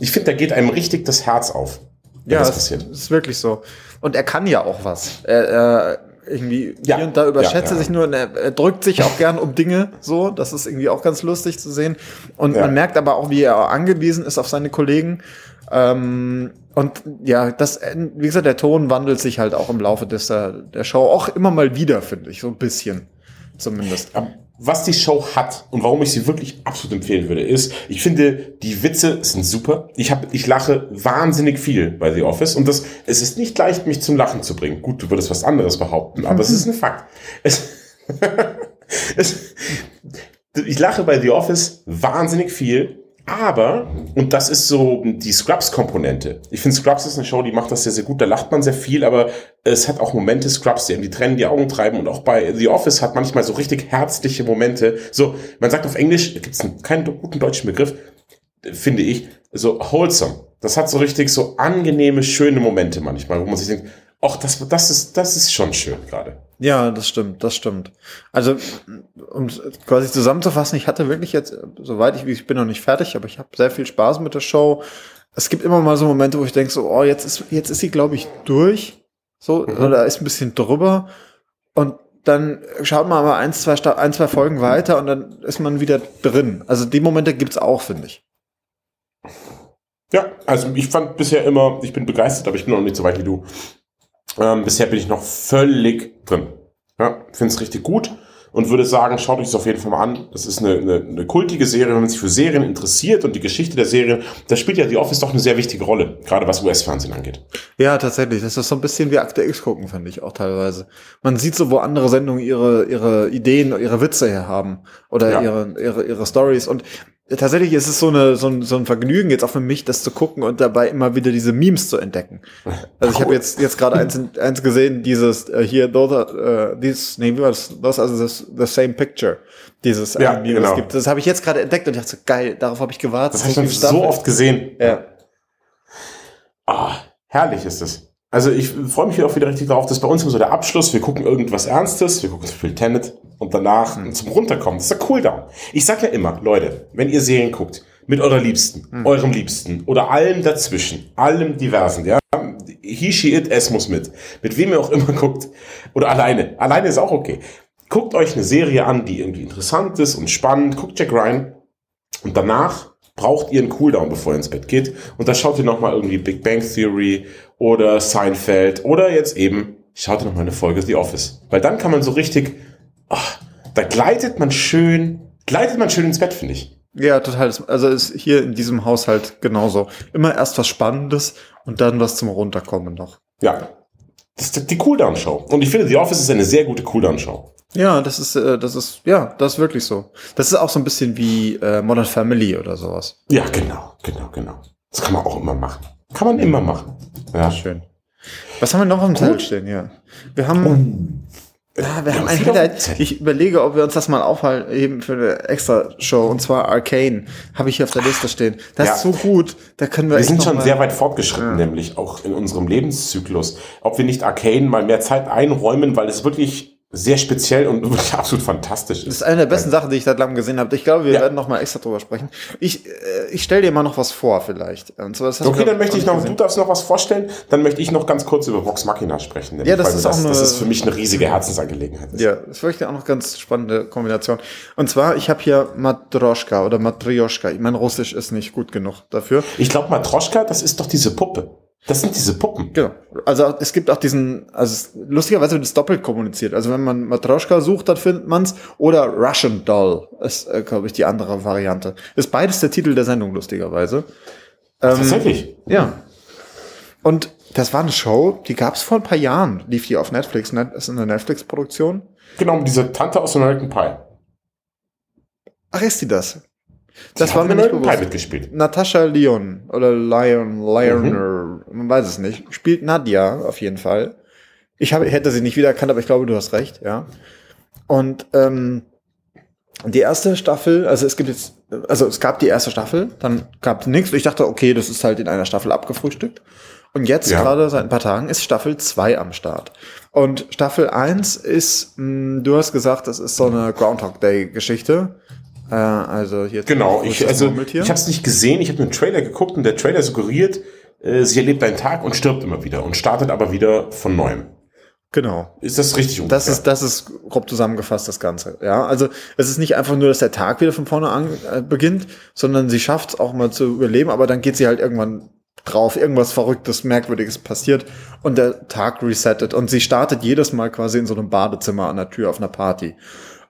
Ich finde, da geht einem richtig das Herz auf. Ja, das es passiert. ist wirklich so. Und er kann ja auch was. Er, er irgendwie Ja. hier und da überschätzt Ja, er ja. sich nur und er, er drückt sich auch gern um Dinge so. Das ist irgendwie auch ganz lustig zu sehen. Und Ja. man merkt aber auch, wie er angewiesen ist auf seine Kollegen. Ähm, und ja, das, wie gesagt, der Ton wandelt sich halt auch im Laufe des, der, der Show auch immer mal wieder, finde ich, so ein bisschen zumindest. Was die Show hat und warum ich sie wirklich absolut empfehlen würde, ist, ich finde, die Witze sind super. Ich habe, ich lache wahnsinnig viel bei The Office und das, es ist nicht leicht, mich zum Lachen zu bringen. Gut, du würdest was anderes behaupten, aber es ist ein Fakt. Es, es, ich lache bei The Office wahnsinnig viel, aber, und das ist so die Scrubs-Komponente. Ich finde, Scrubs ist eine Show, die macht das sehr, sehr gut. Da lacht man sehr viel, aber es hat auch Momente, Scrubs, die einem die Tränen die Augen treiben. Und auch bei The Office hat manchmal so richtig herzliche Momente. So, man sagt auf Englisch, gibt es keinen guten deutschen Begriff, finde ich, so wholesome. Das hat so richtig so angenehme, schöne Momente manchmal, wo man sich denkt, auch das, das ist, das ist schon schön gerade. Ja, das stimmt, das stimmt. Also, um quasi zusammenzufassen, ich hatte wirklich jetzt, soweit ich, ich bin noch nicht fertig, aber ich habe sehr viel Spaß mit der Show. Es gibt immer mal so Momente, wo ich denke so, oh, jetzt ist, jetzt ist sie, glaube ich, durch. So, mhm. oder ist ein bisschen drüber. Und dann schaut man aber ein, zwei, ein, zwei Folgen weiter und dann ist man wieder drin. Also die Momente gibt's auch, finde ich. Ja, also ich fand bisher immer, ich bin begeistert, aber ich bin noch nicht so weit wie du. Ähm, bisher bin ich noch völlig drin. Ja, finde es richtig gut und würde sagen, schaut euch das auf jeden Fall mal an. Das ist eine, eine, eine kultige Serie, wenn man sich für Serien interessiert und die Geschichte der Serien, da spielt ja The Office doch eine sehr wichtige Rolle, gerade was US-Fernsehen angeht. Ja, tatsächlich. Das ist so ein bisschen wie Akte X gucken, finde ich auch teilweise. Man sieht so, wo andere Sendungen ihre, ihre Ideen, ihre Witze her haben oder ja. ihre, ihre, ihre Stories und tatsächlich ist es so, eine, so, ein, so ein Vergnügen jetzt auch für mich, das zu gucken und dabei immer wieder diese Memes zu entdecken. Also ich habe jetzt jetzt gerade eins, eins gesehen, dieses äh, hier, those are, uh, this, nee, wie war das? Those are the, the same picture. Dieses ja, Meme, genau. gibt. Das habe ich jetzt gerade entdeckt und ich dachte so, geil, darauf habe ich gewartet. Das habe ich schon so oft gesehen. Ja. Ah, herrlich ist es. Also ich freue mich auch wieder richtig darauf, dass bei uns immer so der Abschluss, wir gucken irgendwas Ernstes, wir gucken zum Beispiel Tenet und danach mhm. zum Runterkommen. Das ist der Cooldown. Ich sag ja immer, Leute, wenn ihr Serien guckt, mit eurer Liebsten, mhm. eurem Liebsten oder allem dazwischen, allem diversen, ja, he, she, it, es muss mit. Mit wem ihr auch immer guckt. Oder alleine. Alleine ist auch okay. Guckt euch eine Serie an, die irgendwie interessant ist und spannend. Guckt Jack Ryan. Und danach braucht ihr einen Cooldown, bevor ihr ins Bett geht. Und da schaut ihr nochmal irgendwie Big Bang Theory oder Seinfeld oder jetzt eben schaut ihr nochmal eine Folge The Office. Weil dann kann man so richtig, ach, da gleitet man schön, gleitet man schön ins Bett, finde ich. Ja, total. Also ist hier in diesem Haushalt genauso. Immer erst was Spannendes und dann was zum Runterkommen noch. Ja. Das ist die Cooldown-Show. Und ich finde, The Office ist eine sehr gute Cooldown-Show. Ja, das ist, äh, das ist, ja, das ist wirklich so. Das ist auch so ein bisschen wie äh, Modern Family oder sowas. Ja, genau, genau, genau. Das kann man auch immer machen. Kann man immer machen. Ja, schön. Was haben wir noch auf dem stehen? Ja, wir haben, ja, wir haben ein Highlight. Ich überlege, ob wir uns das mal aufhalten für eine extra Show und zwar Arcane habe ich hier auf der Liste stehen. Das ja. ist so gut, da können wir. Wir sind schon sehr weit fortgeschritten, ja. nämlich auch in unserem Lebenszyklus. Ob wir nicht Arcane mal mehr Zeit einräumen, weil es wirklich sehr speziell und wirklich absolut fantastisch ist. Das ist eine der besten Sachen, die ich seit langem gesehen habe. Ich glaube, wir ja. werden noch mal extra drüber sprechen. Ich, äh, ich stelle dir mal noch was vor, vielleicht. Und zwar, okay, dann möchte ich noch, gesehen. du darfst noch was vorstellen, dann möchte ich noch ganz kurz über Vox Machina sprechen. Ja, das ist, das, auch eine, das ist für mich eine riesige Herzensangelegenheit. Ist. Ja, das ist wirklich auch noch ganz spannende Kombination. Und zwar, ich habe hier Matroschka oder Matrioschka. Mein Russisch ist nicht gut genug dafür. Ich glaube, Matroschka, das ist doch diese Puppe. Das sind diese Puppen. Genau. Also es gibt auch diesen, also lustigerweise wird es doppelt kommuniziert. Also wenn man Matroschka sucht, dann findet man's. Oder Russian Doll ist, äh, glaube ich, die andere Variante. Ist beides der Titel der Sendung, lustigerweise. Ähm, Tatsächlich? Ja. Und das war eine Show, die gab es vor ein paar Jahren. Lief die auf Netflix. Das ist eine Netflix-Produktion. Genau, diese Tante aus American Pie. Ach, ist die das? Das die war mir nicht bewusst. mitgespielt. Natascha Leon oder Lion, Lioner, mhm. man weiß es nicht. Spielt Nadia auf jeden Fall. Ich habe, hätte sie nicht wiedererkannt, aber ich glaube, du hast recht, ja. Und ähm, die erste Staffel, also es gibt jetzt, also es gab die erste Staffel, dann gab es nichts. Ich dachte, okay, das ist halt in einer Staffel abgefrühstückt. Und jetzt, ja. gerade seit ein paar Tagen, ist Staffel 2 am Start. Und Staffel 1 ist, mh, hm, du hast gesagt, das ist so eine Groundhog Day-Geschichte. Äh, also hier genau, ich, also, ich habe es nicht gesehen, ich habe einen Trailer geguckt und der Trailer suggeriert, äh, sie erlebt einen Tag und stirbt immer wieder und startet aber wieder von neuem. Genau. Ist das richtig ungefähr? Das ist, das ist grob zusammengefasst, das Ganze. Ja, also es ist nicht einfach nur, dass der Tag wieder von vorne an äh, beginnt, sondern sie schafft es auch mal zu überleben, aber dann geht sie halt irgendwann drauf, irgendwas Verrücktes, Merkwürdiges passiert und der Tag resettet und sie startet jedes Mal quasi in so einem Badezimmer an der Tür auf einer Party.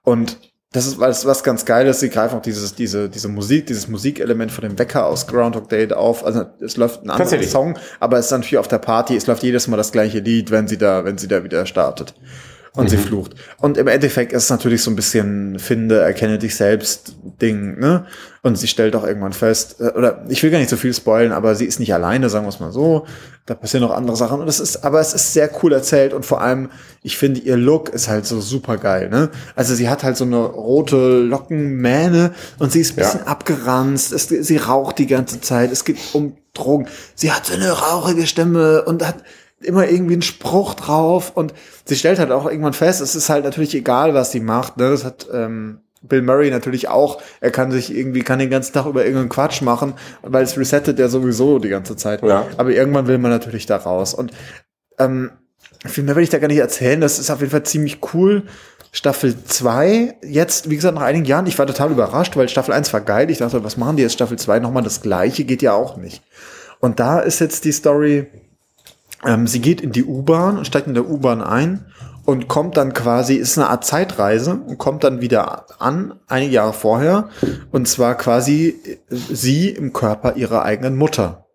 Und das ist was, was ganz geil ist. Sie greifen auch dieses, diese, diese Musik, dieses Musikelement von dem Wecker aus Groundhog Day auf. Also es läuft ein anderer Song, aber es ist natürlich auf der Party. Es läuft jedes Mal das gleiche Lied, wenn sie da, wenn sie da wieder startet und mhm. sie flucht. Und im Endeffekt ist es natürlich so ein bisschen finde, erkenne dich selbst Ding, ne? Und sie stellt auch irgendwann fest, äh, oder ich will gar nicht so viel spoilen, aber sie ist nicht alleine, sagen wir es mal so. Da passieren noch andere Sachen. Und das ist, aber es ist sehr cool erzählt und vor allem, ich finde, ihr Look ist halt so super geil, ne? Also sie hat halt so eine rote Lockenmähne und sie ist ein bisschen ja. abgeranzt, es, sie raucht die ganze Zeit, es geht um Drogen. Sie hat so eine rauchige Stimme und hat immer irgendwie einen Spruch drauf und sie stellt halt auch irgendwann fest, es ist halt natürlich egal, was sie macht. Ne? Das hat ähm, Bill Murray natürlich auch. Er kann sich irgendwie, kann den ganzen Tag über irgendeinen Quatsch machen, weil es resettet ja sowieso die ganze Zeit. Ja. Aber irgendwann will man natürlich da raus. Und ähm, viel mehr will ich da gar nicht erzählen. Das ist auf jeden Fall ziemlich cool. Staffel 2, jetzt, wie gesagt, nach einigen Jahren, ich war total überrascht, weil Staffel 1 war geil. Ich dachte, was machen die jetzt Staffel 2 nochmal das gleiche? Geht ja auch nicht. Und da ist jetzt die Story, ähm, sie geht in die U-Bahn, steigt in der U-Bahn ein und kommt dann quasi, ist eine Art Zeitreise und kommt dann wieder an, einige Jahre vorher, und zwar quasi sie im Körper ihrer eigenen Mutter.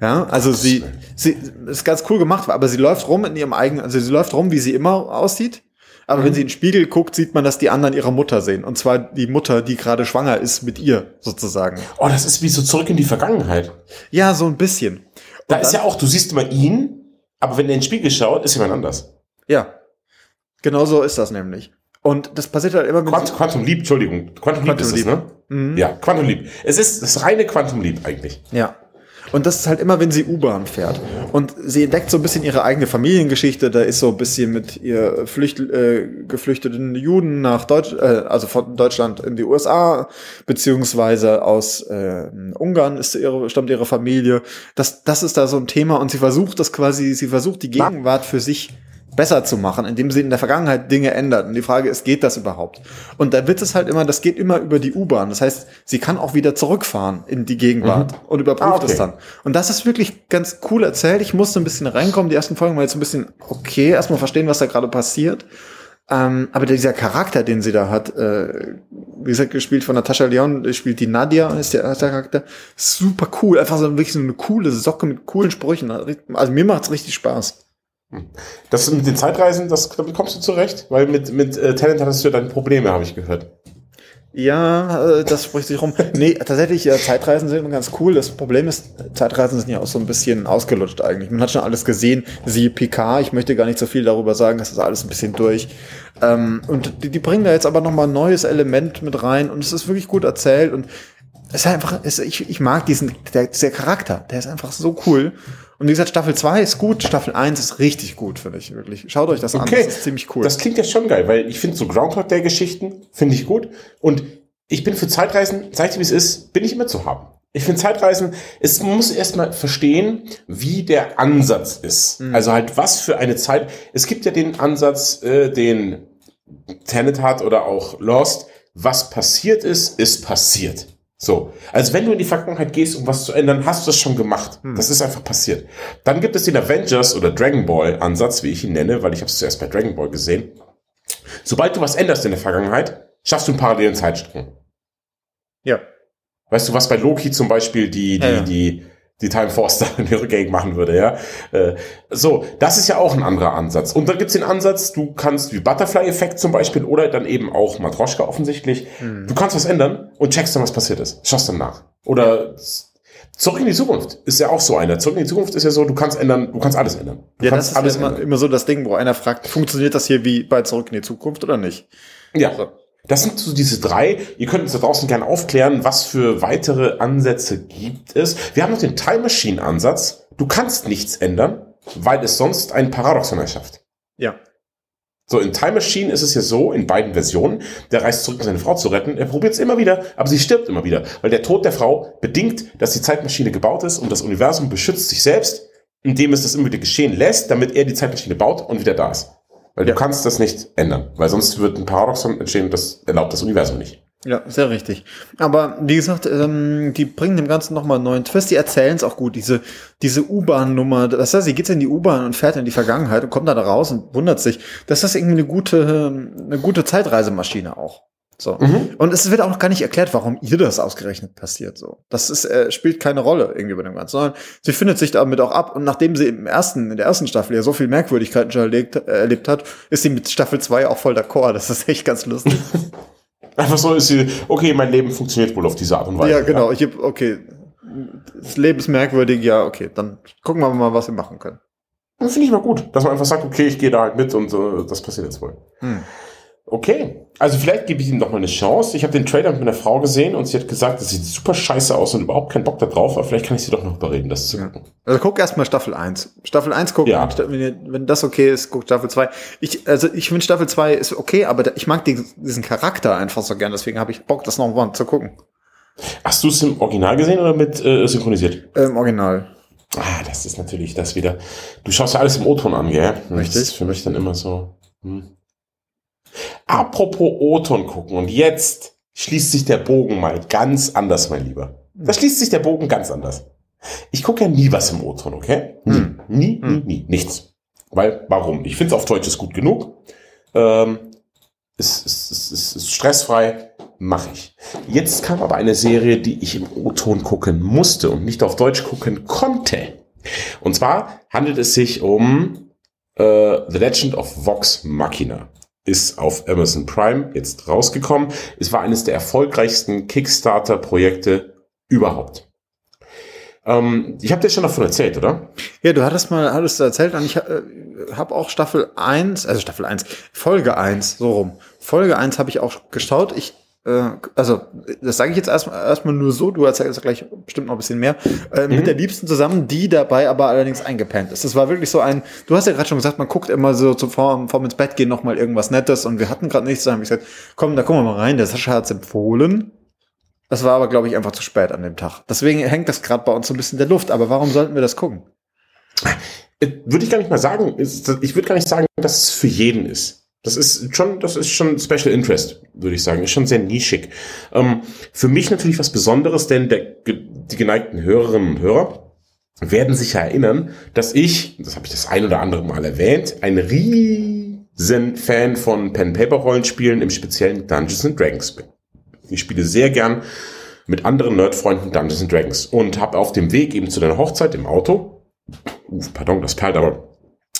Ja, also sie, sie ist ganz cool gemacht, aber sie läuft rum in ihrem eigenen, also sie läuft rum, wie sie immer aussieht. Aber mhm. wenn sie in den Spiegel guckt, sieht man, dass die anderen ihre Mutter sehen. Und zwar die Mutter, die gerade schwanger ist mit ihr, sozusagen. Oh, das ist wie so zurück in die Vergangenheit. Ja, so ein bisschen. Da ist ja auch, du siehst immer ihn, aber wenn er in den Spiegel schaut, ist jemand anders. Ja. Genau so ist das nämlich. Und das passiert halt immer mit. Quant Quantum Leap, Entschuldigung. Quantum, Leap ist es, ne? Mhm. Ja, Quantum Leap. Es ist das reine Quantum Leap eigentlich. Ja. Und das ist halt immer, wenn sie U-Bahn fährt. Und sie entdeckt so ein bisschen ihre eigene Familiengeschichte. Da ist so ein bisschen mit ihr Flücht, äh, geflüchteten Juden nach Deutsch, äh, also von Deutschland in die USA, beziehungsweise aus äh, Ungarn ist ihre, stammt ihre Familie. Das, das ist da so ein Thema und sie versucht das quasi, sie versucht die Gegenwart für sich besser zu machen, indem sie in der Vergangenheit Dinge ändert. Und die Frage ist, geht das überhaupt? Und der Witz ist halt immer, das geht immer über die U-Bahn. Das heißt, sie kann auch wieder zurückfahren in die Gegenwart mhm. und überprüft ah, okay. es dann. Und das ist wirklich ganz cool erzählt. Ich musste ein bisschen reinkommen. Die ersten Folgen war jetzt ein bisschen okay, erstmal verstehen, was da gerade passiert. Ähm, aber dieser Charakter, den sie da hat, äh, wie gesagt, gespielt von Natascha Leon, spielt die Nadia, ist der, der Charakter, super cool. Einfach so wirklich so eine coole Socke mit coolen Sprüchen. Also mir macht's richtig Spaß. Das mit den Zeitreisen, das, damit kommst du zurecht? Weil mit, mit äh, Talent hattest du deine Probleme, habe ich gehört. Ja, äh, das spricht sich rum. Nee, tatsächlich, ja, Zeitreisen sind ganz cool. Das Problem ist, Zeitreisen sind ja auch so ein bisschen ausgelutscht eigentlich. Man hat schon alles gesehen, sie PK, ich möchte gar nicht so viel darüber sagen, das ist alles ein bisschen durch. Ähm, und die, die bringen da jetzt aber nochmal ein neues Element mit rein und es ist wirklich gut erzählt und es ist einfach, es, ich, ich mag diesen, der, der Charakter, der ist einfach so cool. Und wie gesagt, Staffel 2 ist gut, Staffel 1 ist richtig gut, finde ich, wirklich. Schaut euch das okay. an, das ist ziemlich cool. Das klingt ja schon geil, weil ich finde so Groundhog Day Geschichten, finde ich gut. Und ich bin für Zeitreisen, sag ich wie es ist, bin ich immer zu haben. Ich finde Zeitreisen, es muss erstmal verstehen, wie der Ansatz ist. Mhm. Also halt, was für eine Zeit. Es gibt ja den Ansatz, äh, den Tenet hat oder auch Lost. Was passiert ist, ist passiert. So. Also wenn du in die Vergangenheit gehst, um was zu ändern, hast du das schon gemacht. Hm. Das ist einfach passiert. Dann gibt es den Avengers oder Dragon Ball Ansatz, wie ich ihn nenne, weil ich habe es zuerst bei Dragon Ball gesehen. Sobald du was änderst in der Vergangenheit, schaffst du einen parallelen Zeitsprung. Ja. Weißt du, was bei Loki zum Beispiel die, die, ja. die die Time Force da in rückgängig machen würde, ja. Äh, so, das ist ja auch ein anderer Ansatz. Und dann gibt's den Ansatz, du kannst wie Butterfly-Effekt zum Beispiel oder dann eben auch Matroschka offensichtlich, mhm. du kannst was ändern und checkst dann, was passiert ist. Schaust dann nach. Oder Zurück in die Zukunft ist ja auch so einer. Zurück in die Zukunft ist ja so, du kannst ändern, du kannst alles ändern. Du ja, das ist alles ja immer, immer, so das Ding, wo einer fragt, funktioniert das hier wie bei Zurück in die Zukunft oder nicht? Ja. So. Das sind so diese drei. Ihr könnt uns da draußen gerne aufklären, was für weitere Ansätze gibt es. Wir haben noch den Time Machine Ansatz. Du kannst nichts ändern, weil es sonst ein Paradoxon erschafft. Ja. So, in Time Machine ist es ja so, in beiden Versionen, der reist zurück, um seine Frau zu retten. Er probiert es immer wieder, aber sie stirbt immer wieder. Weil der Tod der Frau bedingt, dass die Zeitmaschine gebaut ist und das Universum beschützt sich selbst, indem es das immer wieder geschehen lässt, damit er die Zeitmaschine baut und wieder da ist. Weil ja. du kannst das nicht ändern, weil sonst wird ein Paradoxon entstehen, das erlaubt das Universum nicht. Ja, sehr richtig. Aber wie gesagt, ähm, die bringen dem Ganzen nochmal einen neuen Twist. Die erzählen es auch gut. Diese, diese U-Bahn-Nummer, das heißt, sie geht in die U-Bahn und fährt in die Vergangenheit und kommt da raus und wundert sich. Das ist irgendwie eine gute, eine gute Zeitreisemaschine auch. So. Mhm. Und es wird auch gar nicht erklärt, warum ihr das ausgerechnet passiert. So. Das ist, äh, spielt keine Rolle irgendwie bei dem Ganzen, sondern sie findet sich damit auch ab. Und nachdem sie im ersten, in der ersten Staffel ja so viel Merkwürdigkeiten schon erlebt, äh, erlebt hat, ist sie mit Staffel 2 auch voll d'accord. Das ist echt ganz lustig. Einfach so ist sie, okay, mein Leben funktioniert wohl auf diese Art und Weise. Ja, genau. Ja. Ich hab, okay, das Leben ist merkwürdig, ja, okay, dann gucken wir mal, was wir machen können. Das finde ich mal gut, dass man einfach sagt, okay, ich gehe da halt mit und äh, das passiert jetzt wohl. Hm. Okay. Also vielleicht gebe ich ihm noch mal eine Chance. Ich habe den Trailer mit meiner Frau gesehen und sie hat gesagt, das sieht super scheiße aus und überhaupt keinen Bock da drauf, aber vielleicht kann ich sie doch noch überreden, das zu gucken. Also guck erstmal Staffel 1. Staffel 1 gucken, Ja. wenn, wenn das okay ist, guck Staffel 2. Ich, also ich finde Staffel 2 ist okay, aber da- ich mag die, diesen Charakter einfach so gern, deswegen habe ich Bock, das noch mal zu gucken. Hast du es im Original gesehen oder mit äh, synchronisiert? Äh, Im Original. Ah, das ist natürlich das wieder. Du schaust ja alles im O-Ton an, gell? Das Richtig. ist für mich dann immer so. Hm. Apropos O-Ton gucken und jetzt schließt sich der Bogen mal ganz anders, mein Lieber. Da schließt sich der Bogen ganz anders. Ich gucke ja nie was im O-Ton, okay? Nie, Hm. nie, nie, Hm. nie, nichts. Weil, warum? Ich finde es auf Deutsch ist gut genug. Ähm, ist, ist, ist, ist, ist stressfrei, mache ich. Jetzt kam aber eine Serie, die ich im O-Ton gucken musste und nicht auf Deutsch gucken konnte. Und zwar handelt es sich um äh, The Legend of Vox Machina. Ist auf Amazon Prime jetzt rausgekommen. Es war eines der erfolgreichsten Kickstarter-Projekte überhaupt. Ähm, ich habe dir schon davon erzählt, oder? Ja, du hattest mal, hattest erzählt und ich äh, habe auch Staffel 1, also Staffel 1, Folge 1, so rum. Folge 1 habe ich auch geschaut. Ich, also, das sage ich jetzt erstmal erstmal nur so, du erzählst gleich bestimmt noch ein bisschen mehr, äh, Mhm. mit der Liebsten zusammen, die dabei aber allerdings eingepennt ist. Das war wirklich so ein, du hast ja gerade schon gesagt, man guckt immer so zum vorm, ins Bett gehen noch mal irgendwas Nettes und wir hatten gerade nichts, dann habe ich gesagt, komm, da gucken wir mal rein, der Sascha hat's empfohlen. Das war aber, glaube ich, einfach zu spät an dem Tag. Deswegen hängt das gerade bei uns so ein bisschen in der Luft. Aber warum sollten wir das gucken? Äh, Würde ich gar nicht mal sagen. Ich würde gar nicht sagen, dass es für jeden ist. Das ist schon, das ist schon Special Interest, würde ich sagen. Ist schon sehr nischig. Ähm, für mich natürlich was Besonderes, denn der, die geneigten Hörerinnen und Hörer werden sich ja erinnern, dass ich, das habe ich das ein oder andere Mal erwähnt, ein riesen Fan von Pen-Paper-Rollenspielen, im speziellen Dungeons and Dragons bin. Ich spiele sehr gern mit anderen Nerdfreunden Dungeons and Dragons und habe auf dem Weg eben zu deiner Hochzeit im Auto, Uff, pardon, das perlt aber,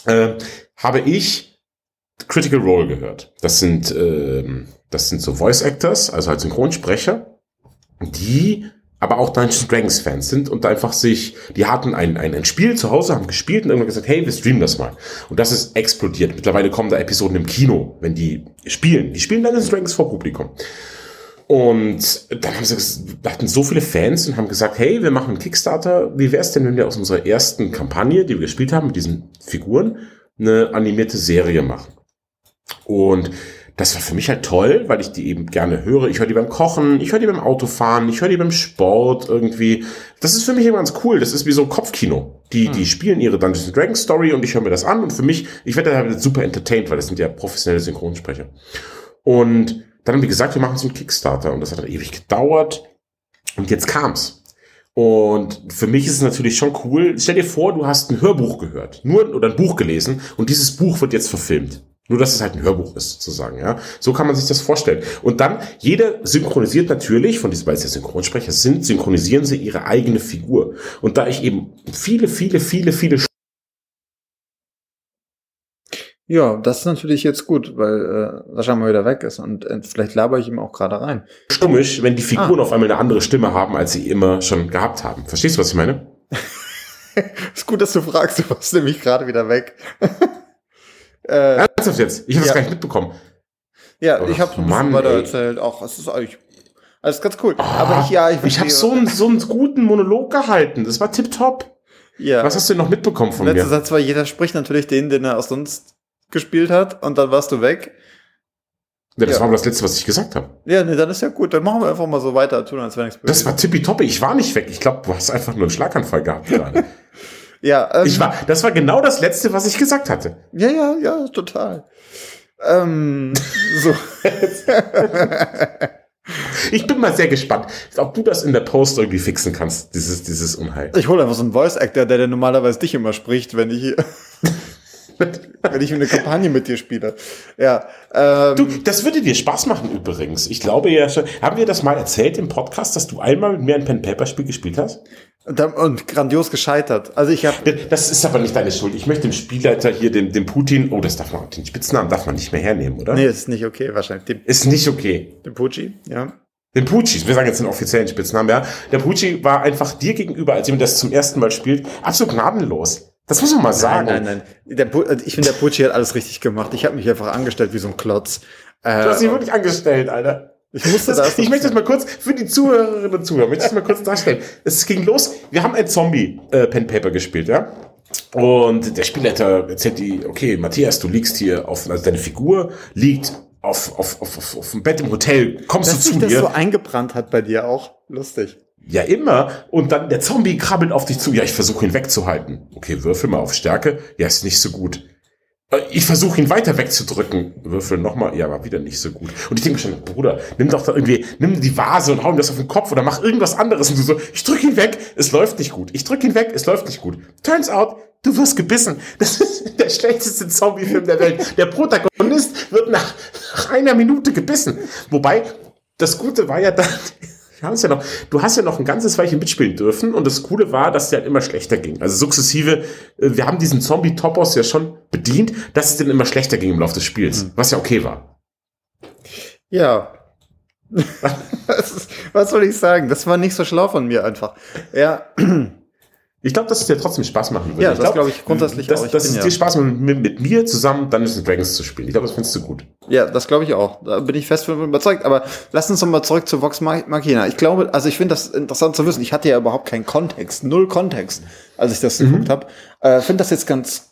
äh, habe ich Critical Role gehört. Das sind, ähm, das sind so Voice Actors, also halt Synchronsprecher, die aber auch Dungeons Dragons Fans sind und einfach sich, die hatten ein, ein, ein Spiel zu Hause, haben gespielt und irgendwann gesagt, hey, wir streamen das mal. Und das ist explodiert. Mittlerweile kommen da Episoden im Kino, wenn die spielen. Die spielen Dungeons Dragons vor Publikum. Und dann haben sie, hatten so viele Fans und haben gesagt, hey, wir machen einen Kickstarter. Wie wäre es denn, wenn wir aus unserer ersten Kampagne, die wir gespielt haben, mit diesen Figuren, eine animierte Serie machen? Und das war für mich halt toll, weil ich die eben gerne höre. Ich höre die beim Kochen, ich höre die beim Autofahren, ich höre die beim Sport irgendwie. Das ist für mich immer ganz cool. Das ist wie so Kopfkino. Die, die spielen ihre Dungeons and Dragons Story und ich höre mir das an und für mich, ich werde da super entertained, weil das sind ja professionelle Synchronsprecher. Und dann haben die gesagt, wir machen so einen Kickstarter und das hat dann ewig gedauert und jetzt kam's. Und für mich ist es natürlich schon cool. Stell dir vor, du hast ein Hörbuch gehört, nur oder ein Buch gelesen und dieses Buch wird jetzt verfilmt. Nur, dass es halt ein Hörbuch ist, sozusagen, ja. So kann man sich das vorstellen. Und dann, jeder synchronisiert natürlich, von diesen, ja Synchronsprecher sind, synchronisieren sie ihre eigene Figur. Und da ich eben viele, viele, viele, viele Ja, das ist natürlich jetzt gut, weil äh, Sascha mal wieder weg ist und äh, vielleicht laber ich ihm auch gerade rein. Stummisch, wenn die Figuren auf einmal eine andere Stimme haben, als sie immer schon gehabt haben. Verstehst du, was ich meine? Ist gut, dass du fragst, du warst nämlich gerade wieder weg. äh, Ernsthaft jetzt? Ich habe das Ja. gar nicht mitbekommen. ja, Ach, ich habe ein bisschen weiter erzählt. Auch es ist eigentlich alles ganz cool. Aber ich ja, ich, Ich habe so einen, so einen guten Monolog gehalten. Das war tipptopp. ja. Was hast du denn noch mitbekommen von Letzter mir? Satz war, jeder spricht natürlich den, den er auch sonst gespielt hat und dann warst du weg. Ja, das Ja. war aber das Letzte, was ich gesagt habe. Ja, nee, dann ist ja gut. Dann machen wir einfach mal so weiter, tun als wenn nichts Das war tippitoppi. Ich war nicht weg. Ich glaube, du hast einfach nur einen Schlaganfall gehabt gerade. Ja, ähm, ich war, das war genau das Letzte, was ich gesagt hatte. ja, ja, ja, total. Ähm, so. Ich bin mal sehr gespannt, ob du das in der Post irgendwie fixen kannst, dieses, dieses Unheil. Ich hole einfach so einen Voice Actor, der, der normalerweise dich immer spricht, wenn ich wenn ich eine Kampagne mit dir spiele. Ja. Ähm, Du, das würde dir Spaß machen übrigens. Ich glaube ja schon. Haben wir das mal erzählt im Podcast, dass du einmal mit mir ein Pen-Paper-Spiel gespielt hast? und, dann- und grandios gescheitert. Also ich habe Das ist aber nicht deine Schuld. Ich möchte dem Spielleiter hier, dem, dem Putin, oh, das darf man, den Spitznamen darf man nicht mehr hernehmen, oder? Nee, ist nicht okay, wahrscheinlich. Dem, Ist nicht okay. dem Pucci, ja. Den Pucci, wir sagen jetzt den offiziellen Spitznamen, ja. Der Pucci war einfach dir gegenüber, als jemand das zum ersten Mal spielt, absolut gnadenlos. Das muss man mal sagen. Nein, nein, nein. Der, also ich finde, der Pucci hat alles richtig gemacht. Ich habe mich einfach angestellt wie so ein Klotz. Äh, du hast dich wirklich angestellt, Alter. Ich musste das, das ich möchte das mal kurz für die Zuhörerinnen und Zuhörer, möchte ich das mal kurz darstellen. Es ging los, wir haben ein Zombie-Pen äh, Paper gespielt, ja. Und der Spielleiter erzählt die, okay, Matthias, du liegst hier auf, also deine Figur liegt auf, auf, auf, auf, auf dem Bett im Hotel, kommst Dass du zu sich mir. das so eingebrannt hat bei dir auch. Lustig. Ja, immer. Und dann der Zombie krabbelt auf dich zu. Ja, ich versuche ihn wegzuhalten. Okay, würfel mal auf Stärke. Ja, ist nicht so gut. Äh, ich versuche ihn weiter wegzudrücken. Würfel nochmal. Ja, war wieder nicht so gut. Und ich denke schon, Bruder, nimm doch da irgendwie, nimm die Vase und hau ihm das auf den Kopf oder mach irgendwas anderes. Und du so, ich drück ihn weg, es läuft nicht gut. Ich drück ihn weg, es läuft nicht gut. Turns out, du wirst gebissen. Das ist der schlechteste Zombie-Film der Welt. Der Protagonist wird nach, nach einer Minute gebissen. Wobei, das Gute war ja dann, haben ja noch, du hast ja noch ein ganzes Weilchen mitspielen dürfen und das Coole war, dass der halt immer schlechter ging. Also sukzessive, äh, wir haben diesen Zombie-Topos ja schon bedient, dass es dann immer schlechter ging im Laufe des Spiels, mhm. was ja okay war. Ja. was soll ich sagen? Das war nicht so schlau von mir einfach. Ja. Ich glaube, dass es dir trotzdem Spaß machen würde. Ja, ich das glaube ich grundsätzlich dass, auch. Ich dass es ja. dir Spaß macht, mit, mit, mir zusammen Dungeons Dragons zu spielen. Ich glaube, das findest du gut. Ja, das glaube ich auch. Da bin ich fest überzeugt. Aber lass uns noch mal zurück zu Vox Machina. Ich glaube, also ich finde das interessant zu wissen. Ich hatte ja überhaupt keinen Kontext, null Kontext, als ich das mhm. geguckt habe. Äh, finde das jetzt ganz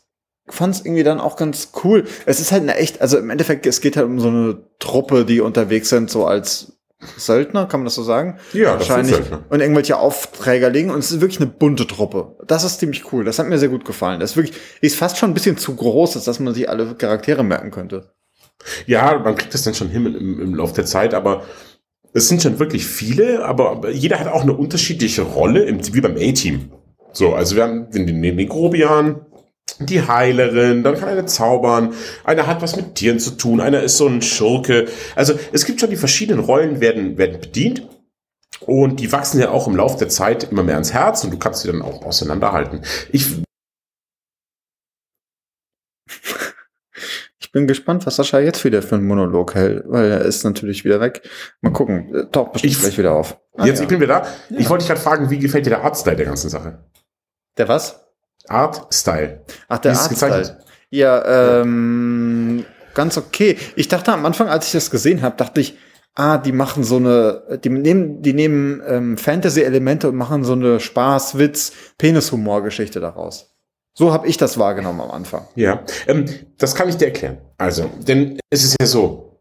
fand es irgendwie dann auch ganz cool. Es ist halt eine echt, also im Endeffekt, es geht halt um so eine Truppe, die unterwegs sind, so als Söldner, kann man das so sagen? Ja, wahrscheinlich. Und irgendwelche Aufträger legen. Und es ist wirklich eine bunte Truppe. Das ist ziemlich cool. Das hat mir sehr gut gefallen. Das ist wirklich, ist fast schon ein bisschen zu groß, dass man sich alle Charaktere merken könnte. Ja, man kriegt das dann schon hin im, im Laufe der Zeit, aber es sind schon wirklich viele, aber jeder hat auch eine unterschiedliche Rolle, im, wie beim A-Team. So, also wir haben den, den, den Grobian, die Heilerin, dann kann eine zaubern, einer hat was mit Tieren zu tun, einer ist so ein Schurke. Also es gibt schon die verschiedenen Rollen werden, werden bedient. Und die wachsen ja auch im Laufe der Zeit immer mehr ans Herz und du kannst sie dann auch auseinanderhalten. Ich, ich bin gespannt, was Sascha jetzt wieder für einen Monolog hält, weil er ist natürlich wieder weg. Mal gucken, taucht bestimmt ich, gleich wieder auf. Ah, jetzt, ja. ich bin wieder da. Ja. Ich wollte dich gerade fragen, wie gefällt dir der Artstyle der ganzen Sache? Der was? Art Style. Ach, der Art Style. Ja, ähm, ganz okay. Ich dachte am Anfang, als ich das gesehen habe, dachte ich, ah, die machen so eine, die nehmen, die nehmen ähm, Fantasy-Elemente und machen so eine Spaß, Witz, Penishumor-Geschichte daraus. So habe ich das wahrgenommen am Anfang. Ja, ähm, das kann ich dir erklären. Also, denn es ist ja so,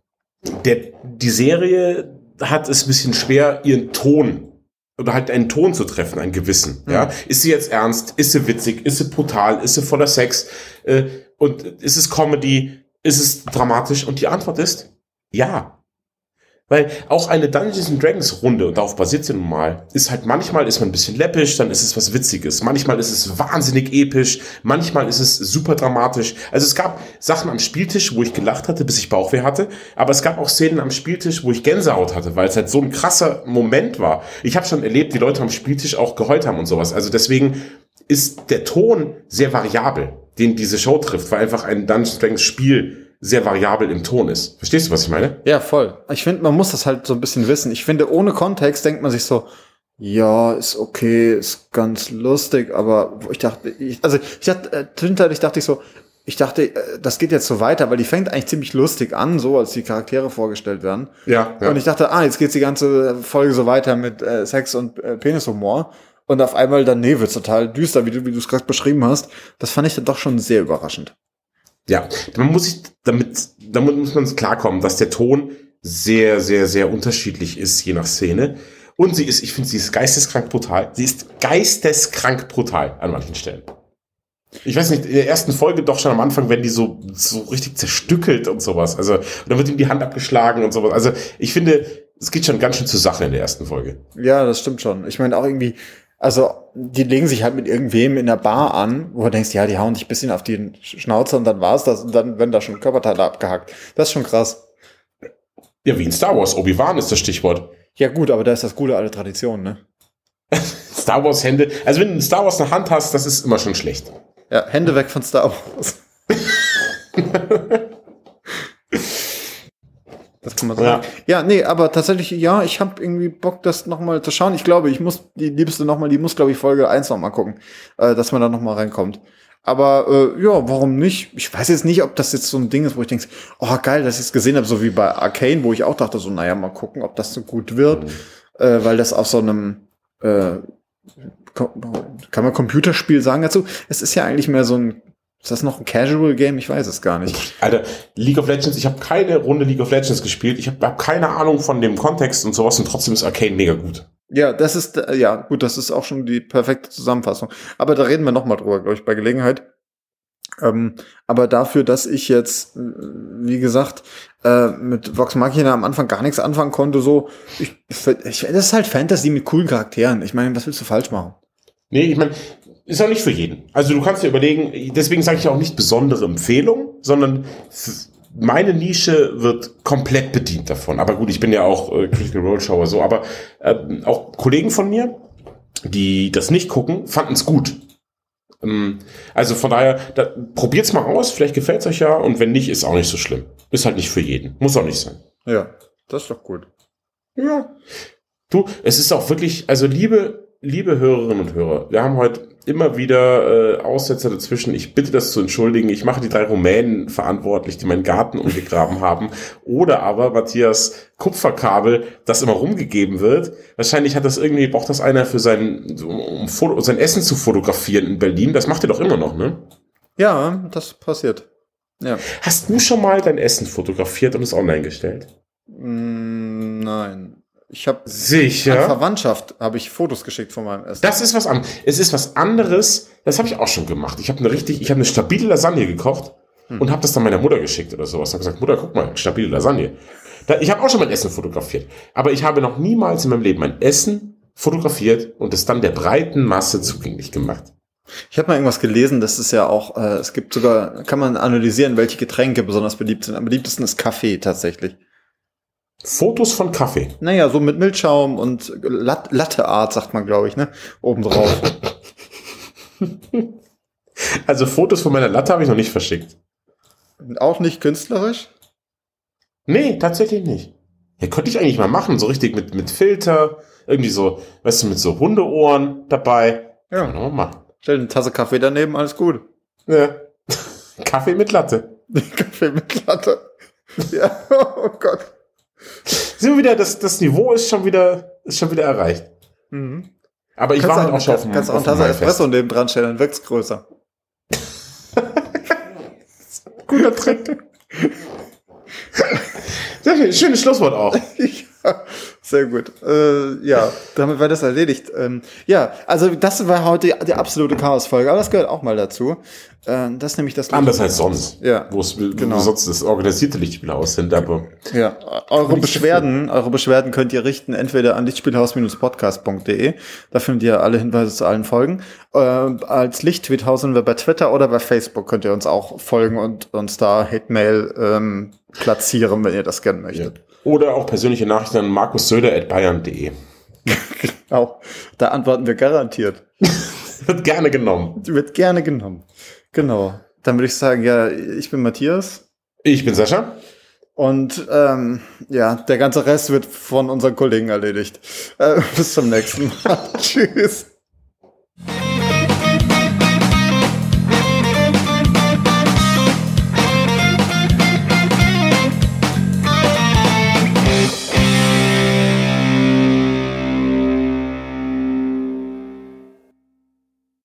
der, die Serie hat es ein bisschen schwer, ihren Ton oder halt einen Ton zu treffen, einen gewissen. Mhm. Ja, ist sie jetzt ernst? Ist sie witzig? Ist sie brutal? Ist sie voller Sex? Äh, und ist es Comedy? Ist es dramatisch? Und die Antwort ist ja. Weil auch eine Dungeons Dragons Runde, und darauf basiert sie nun mal, ist halt manchmal ist man ein bisschen läppisch, dann ist es was Witziges. Manchmal ist es wahnsinnig episch, manchmal ist es super dramatisch. Also es gab Sachen am Spieltisch, wo ich gelacht hatte, bis ich Bauchweh hatte, aber es gab auch Szenen am Spieltisch, wo ich Gänsehaut hatte, weil es halt so ein krasser Moment war. Ich habe schon erlebt, die Leute am Spieltisch auch geheult haben und sowas. Also deswegen ist der Ton sehr variabel, den diese Show trifft, weil einfach ein Dungeons Dragons Spiel sehr variabel im Ton ist. Verstehst du, was ich meine? Ja, voll. Ich finde, man muss das halt so ein bisschen wissen. Ich finde, ohne Kontext denkt man sich so, ja, ist okay, ist ganz lustig, aber ich dachte, ich, also ich dachte, äh, zwischenzeitlich dachte ich so, ich dachte, äh, das geht jetzt so weiter, weil die fängt eigentlich ziemlich lustig an, so als die Charaktere vorgestellt werden. Ja. ja. Und ich dachte, ah, jetzt geht's die ganze Folge so weiter mit äh, Sex und äh, Penishumor. Und auf einmal dann, nee, wird's total düster, wie du, wie du es gerade beschrieben hast. Das fand ich dann doch schon sehr überraschend. Ja, man muss sich damit, damit muss man klarkommen, dass der Ton sehr, sehr, sehr unterschiedlich ist, je nach Szene. Und sie ist, ich finde, sie ist geisteskrank brutal. Sie ist geisteskrank brutal an manchen Stellen. Ich weiß nicht, in der ersten Folge doch schon am Anfang werden die so, so richtig zerstückelt und sowas. Also, und dann wird ihm die Hand abgeschlagen und sowas. Also, ich finde, es geht schon ganz schön zur Sache in der ersten Folge. Ja, das stimmt schon. Ich meine auch irgendwie, also die legen sich halt mit irgendwem in der Bar an, wo du denkst, ja, die hauen dich bisschen auf die Schnauze und dann war's das und dann werden da schon Körperteile abgehackt. Das ist schon krass. Ja, wie in Star Wars. Obi-Wan ist das Stichwort. Ja gut, aber da ist das gute alte Tradition, ne? Star Wars Hände. Also wenn du in Star Wars eine Hand hast, das ist immer schon schlecht. Ja, Hände weg von Star Wars. Das kann man sagen. Ja, ja nee, aber tatsächlich, ja, ich habe irgendwie Bock, das nochmal zu schauen. Ich glaube, ich muss die liebste nochmal, die muss, glaube ich, Folge 1 nochmal gucken, äh, dass man da nochmal reinkommt. Aber äh, ja, warum nicht? Ich weiß jetzt nicht, ob das jetzt so ein Ding ist, wo ich denke, oh geil, dass ich es gesehen habe, so wie bei Arcane, wo ich auch dachte, so, naja, mal gucken, ob das so gut wird, mhm. äh, weil das auf so einem äh, kann man Computerspiel sagen dazu? Es ist ja eigentlich mehr so ein ist das noch ein Casual Game? Ich weiß es gar nicht. Alter, League of Legends, ich habe keine Runde League of Legends gespielt. Ich habe hab keine Ahnung von dem Kontext und sowas und trotzdem ist Arcane mega gut. Ja, das ist, äh, ja, gut, das ist auch schon die perfekte Zusammenfassung. Aber da reden wir noch mal drüber, glaube ich, bei Gelegenheit. Ähm, aber dafür, dass ich jetzt, äh, wie gesagt, äh, mit Vox Machina am Anfang gar nichts anfangen konnte, so, ich, ich, das ist halt Fantasy mit coolen Charakteren. Ich meine, was willst du falsch machen? Nee, ich meine, ist auch nicht für jeden. Also du kannst dir überlegen, deswegen sage ich auch nicht besondere Empfehlung, sondern meine Nische wird komplett bedient davon. Aber gut, ich bin ja auch äh, Critical Role Shower so, aber äh, auch Kollegen von mir, die das nicht gucken, fanden es gut. Ähm, also von daher, da, probiert's mal aus, vielleicht gefällt's euch ja und wenn nicht, ist auch nicht so schlimm. Ist halt nicht für jeden. Muss auch nicht sein. Ja, das ist doch gut. Ja. Du, es ist auch wirklich, also liebe, liebe Hörerinnen und Hörer, wir haben heute immer wieder äh, Aussetzer dazwischen. Ich bitte das zu entschuldigen. Ich mache die drei Rumänen verantwortlich, die meinen Garten umgegraben haben. Oder aber Matthias Kupferkabel, das immer rumgegeben wird. Wahrscheinlich hat das irgendwie, braucht das einer für sein, um, um sein Essen zu fotografieren in Berlin. Das macht er doch immer noch, ne? Ja, das passiert. Ja. Hast du schon mal dein Essen fotografiert und es online gestellt? Mm, nein. Ich habe sicher an Verwandtschaft habe ich Fotos geschickt von meinem Essen. Das ist was anderes. Es ist was anderes. Das habe ich auch schon gemacht. Ich habe eine richtig, ich habe eine stabile Lasagne gekocht hm. und habe das dann meiner Mutter geschickt oder sowas. Habe gesagt, Mutter, guck mal, stabile Lasagne. Da, ich habe auch schon mein Essen fotografiert, aber ich habe noch niemals in meinem Leben mein Essen fotografiert und es dann der breiten Masse zugänglich gemacht. Ich habe mal irgendwas gelesen, das ist ja auch, äh, es gibt sogar, kann man analysieren, welche Getränke besonders beliebt sind. Am beliebtesten ist Kaffee tatsächlich. Fotos von Kaffee. Naja, so mit Milchschaum und Lat Latteart, sagt man, glaube ich, ne? Obendrauf. also Fotos von meiner Latte habe ich noch nicht verschickt. Auch nicht künstlerisch? Nee, tatsächlich nicht. Ja, könnte ich eigentlich mal machen, so richtig mit, mit Filter, irgendwie so, weißt du, mit so Hundeohren dabei. Ja. Kann man machen. Stell eine Tasse Kaffee daneben, alles gut. Ja. Kaffee mit Latte. Kaffee mit Latte. Ja, oh Gott. Sind wir wieder, das, das Niveau ist schon wieder, ist schon wieder erreicht. Mhm. Aber ich kannst war halt auch schon auf dem Kannst du auch einen Tasse Espresso neben dran stellen, dann wirkt's größer. Guter Trick. Sehr schön, schönes Schlusswort auch. ja, sehr gut. Äh, ja, damit war das erledigt. Ähm, ja, also das war heute die, die absolute Chaos-Folge, aber das gehört auch mal dazu. Äh, das ist nämlich das. Anders als sonst. Ja. Wo es genau. sonst das organisierte Lichtspielhaus sind, aber. Ja. Eure Beschwerden, eure Beschwerden könnt ihr richten entweder an lichtspielhaus-podcast.de. Da findet ihr alle Hinweise zu allen Folgen. Äh, als Lichttweethaus sind wir bei Twitter oder bei Facebook könnt ihr uns auch folgen und uns da Hate-Mail ähm, platzieren, wenn ihr das gerne möchtet. Ja. Oder auch persönliche Nachrichten an markussöder.bayern.de. genau. Da antworten wir garantiert. Wird gerne genommen. Wird gerne genommen. Genau. Dann würde ich sagen, ja, ich bin Matthias. Ich bin Sascha. Und ähm, ja, der ganze Rest wird von unseren Kollegen erledigt. Äh, bis zum nächsten Mal. Tschüss.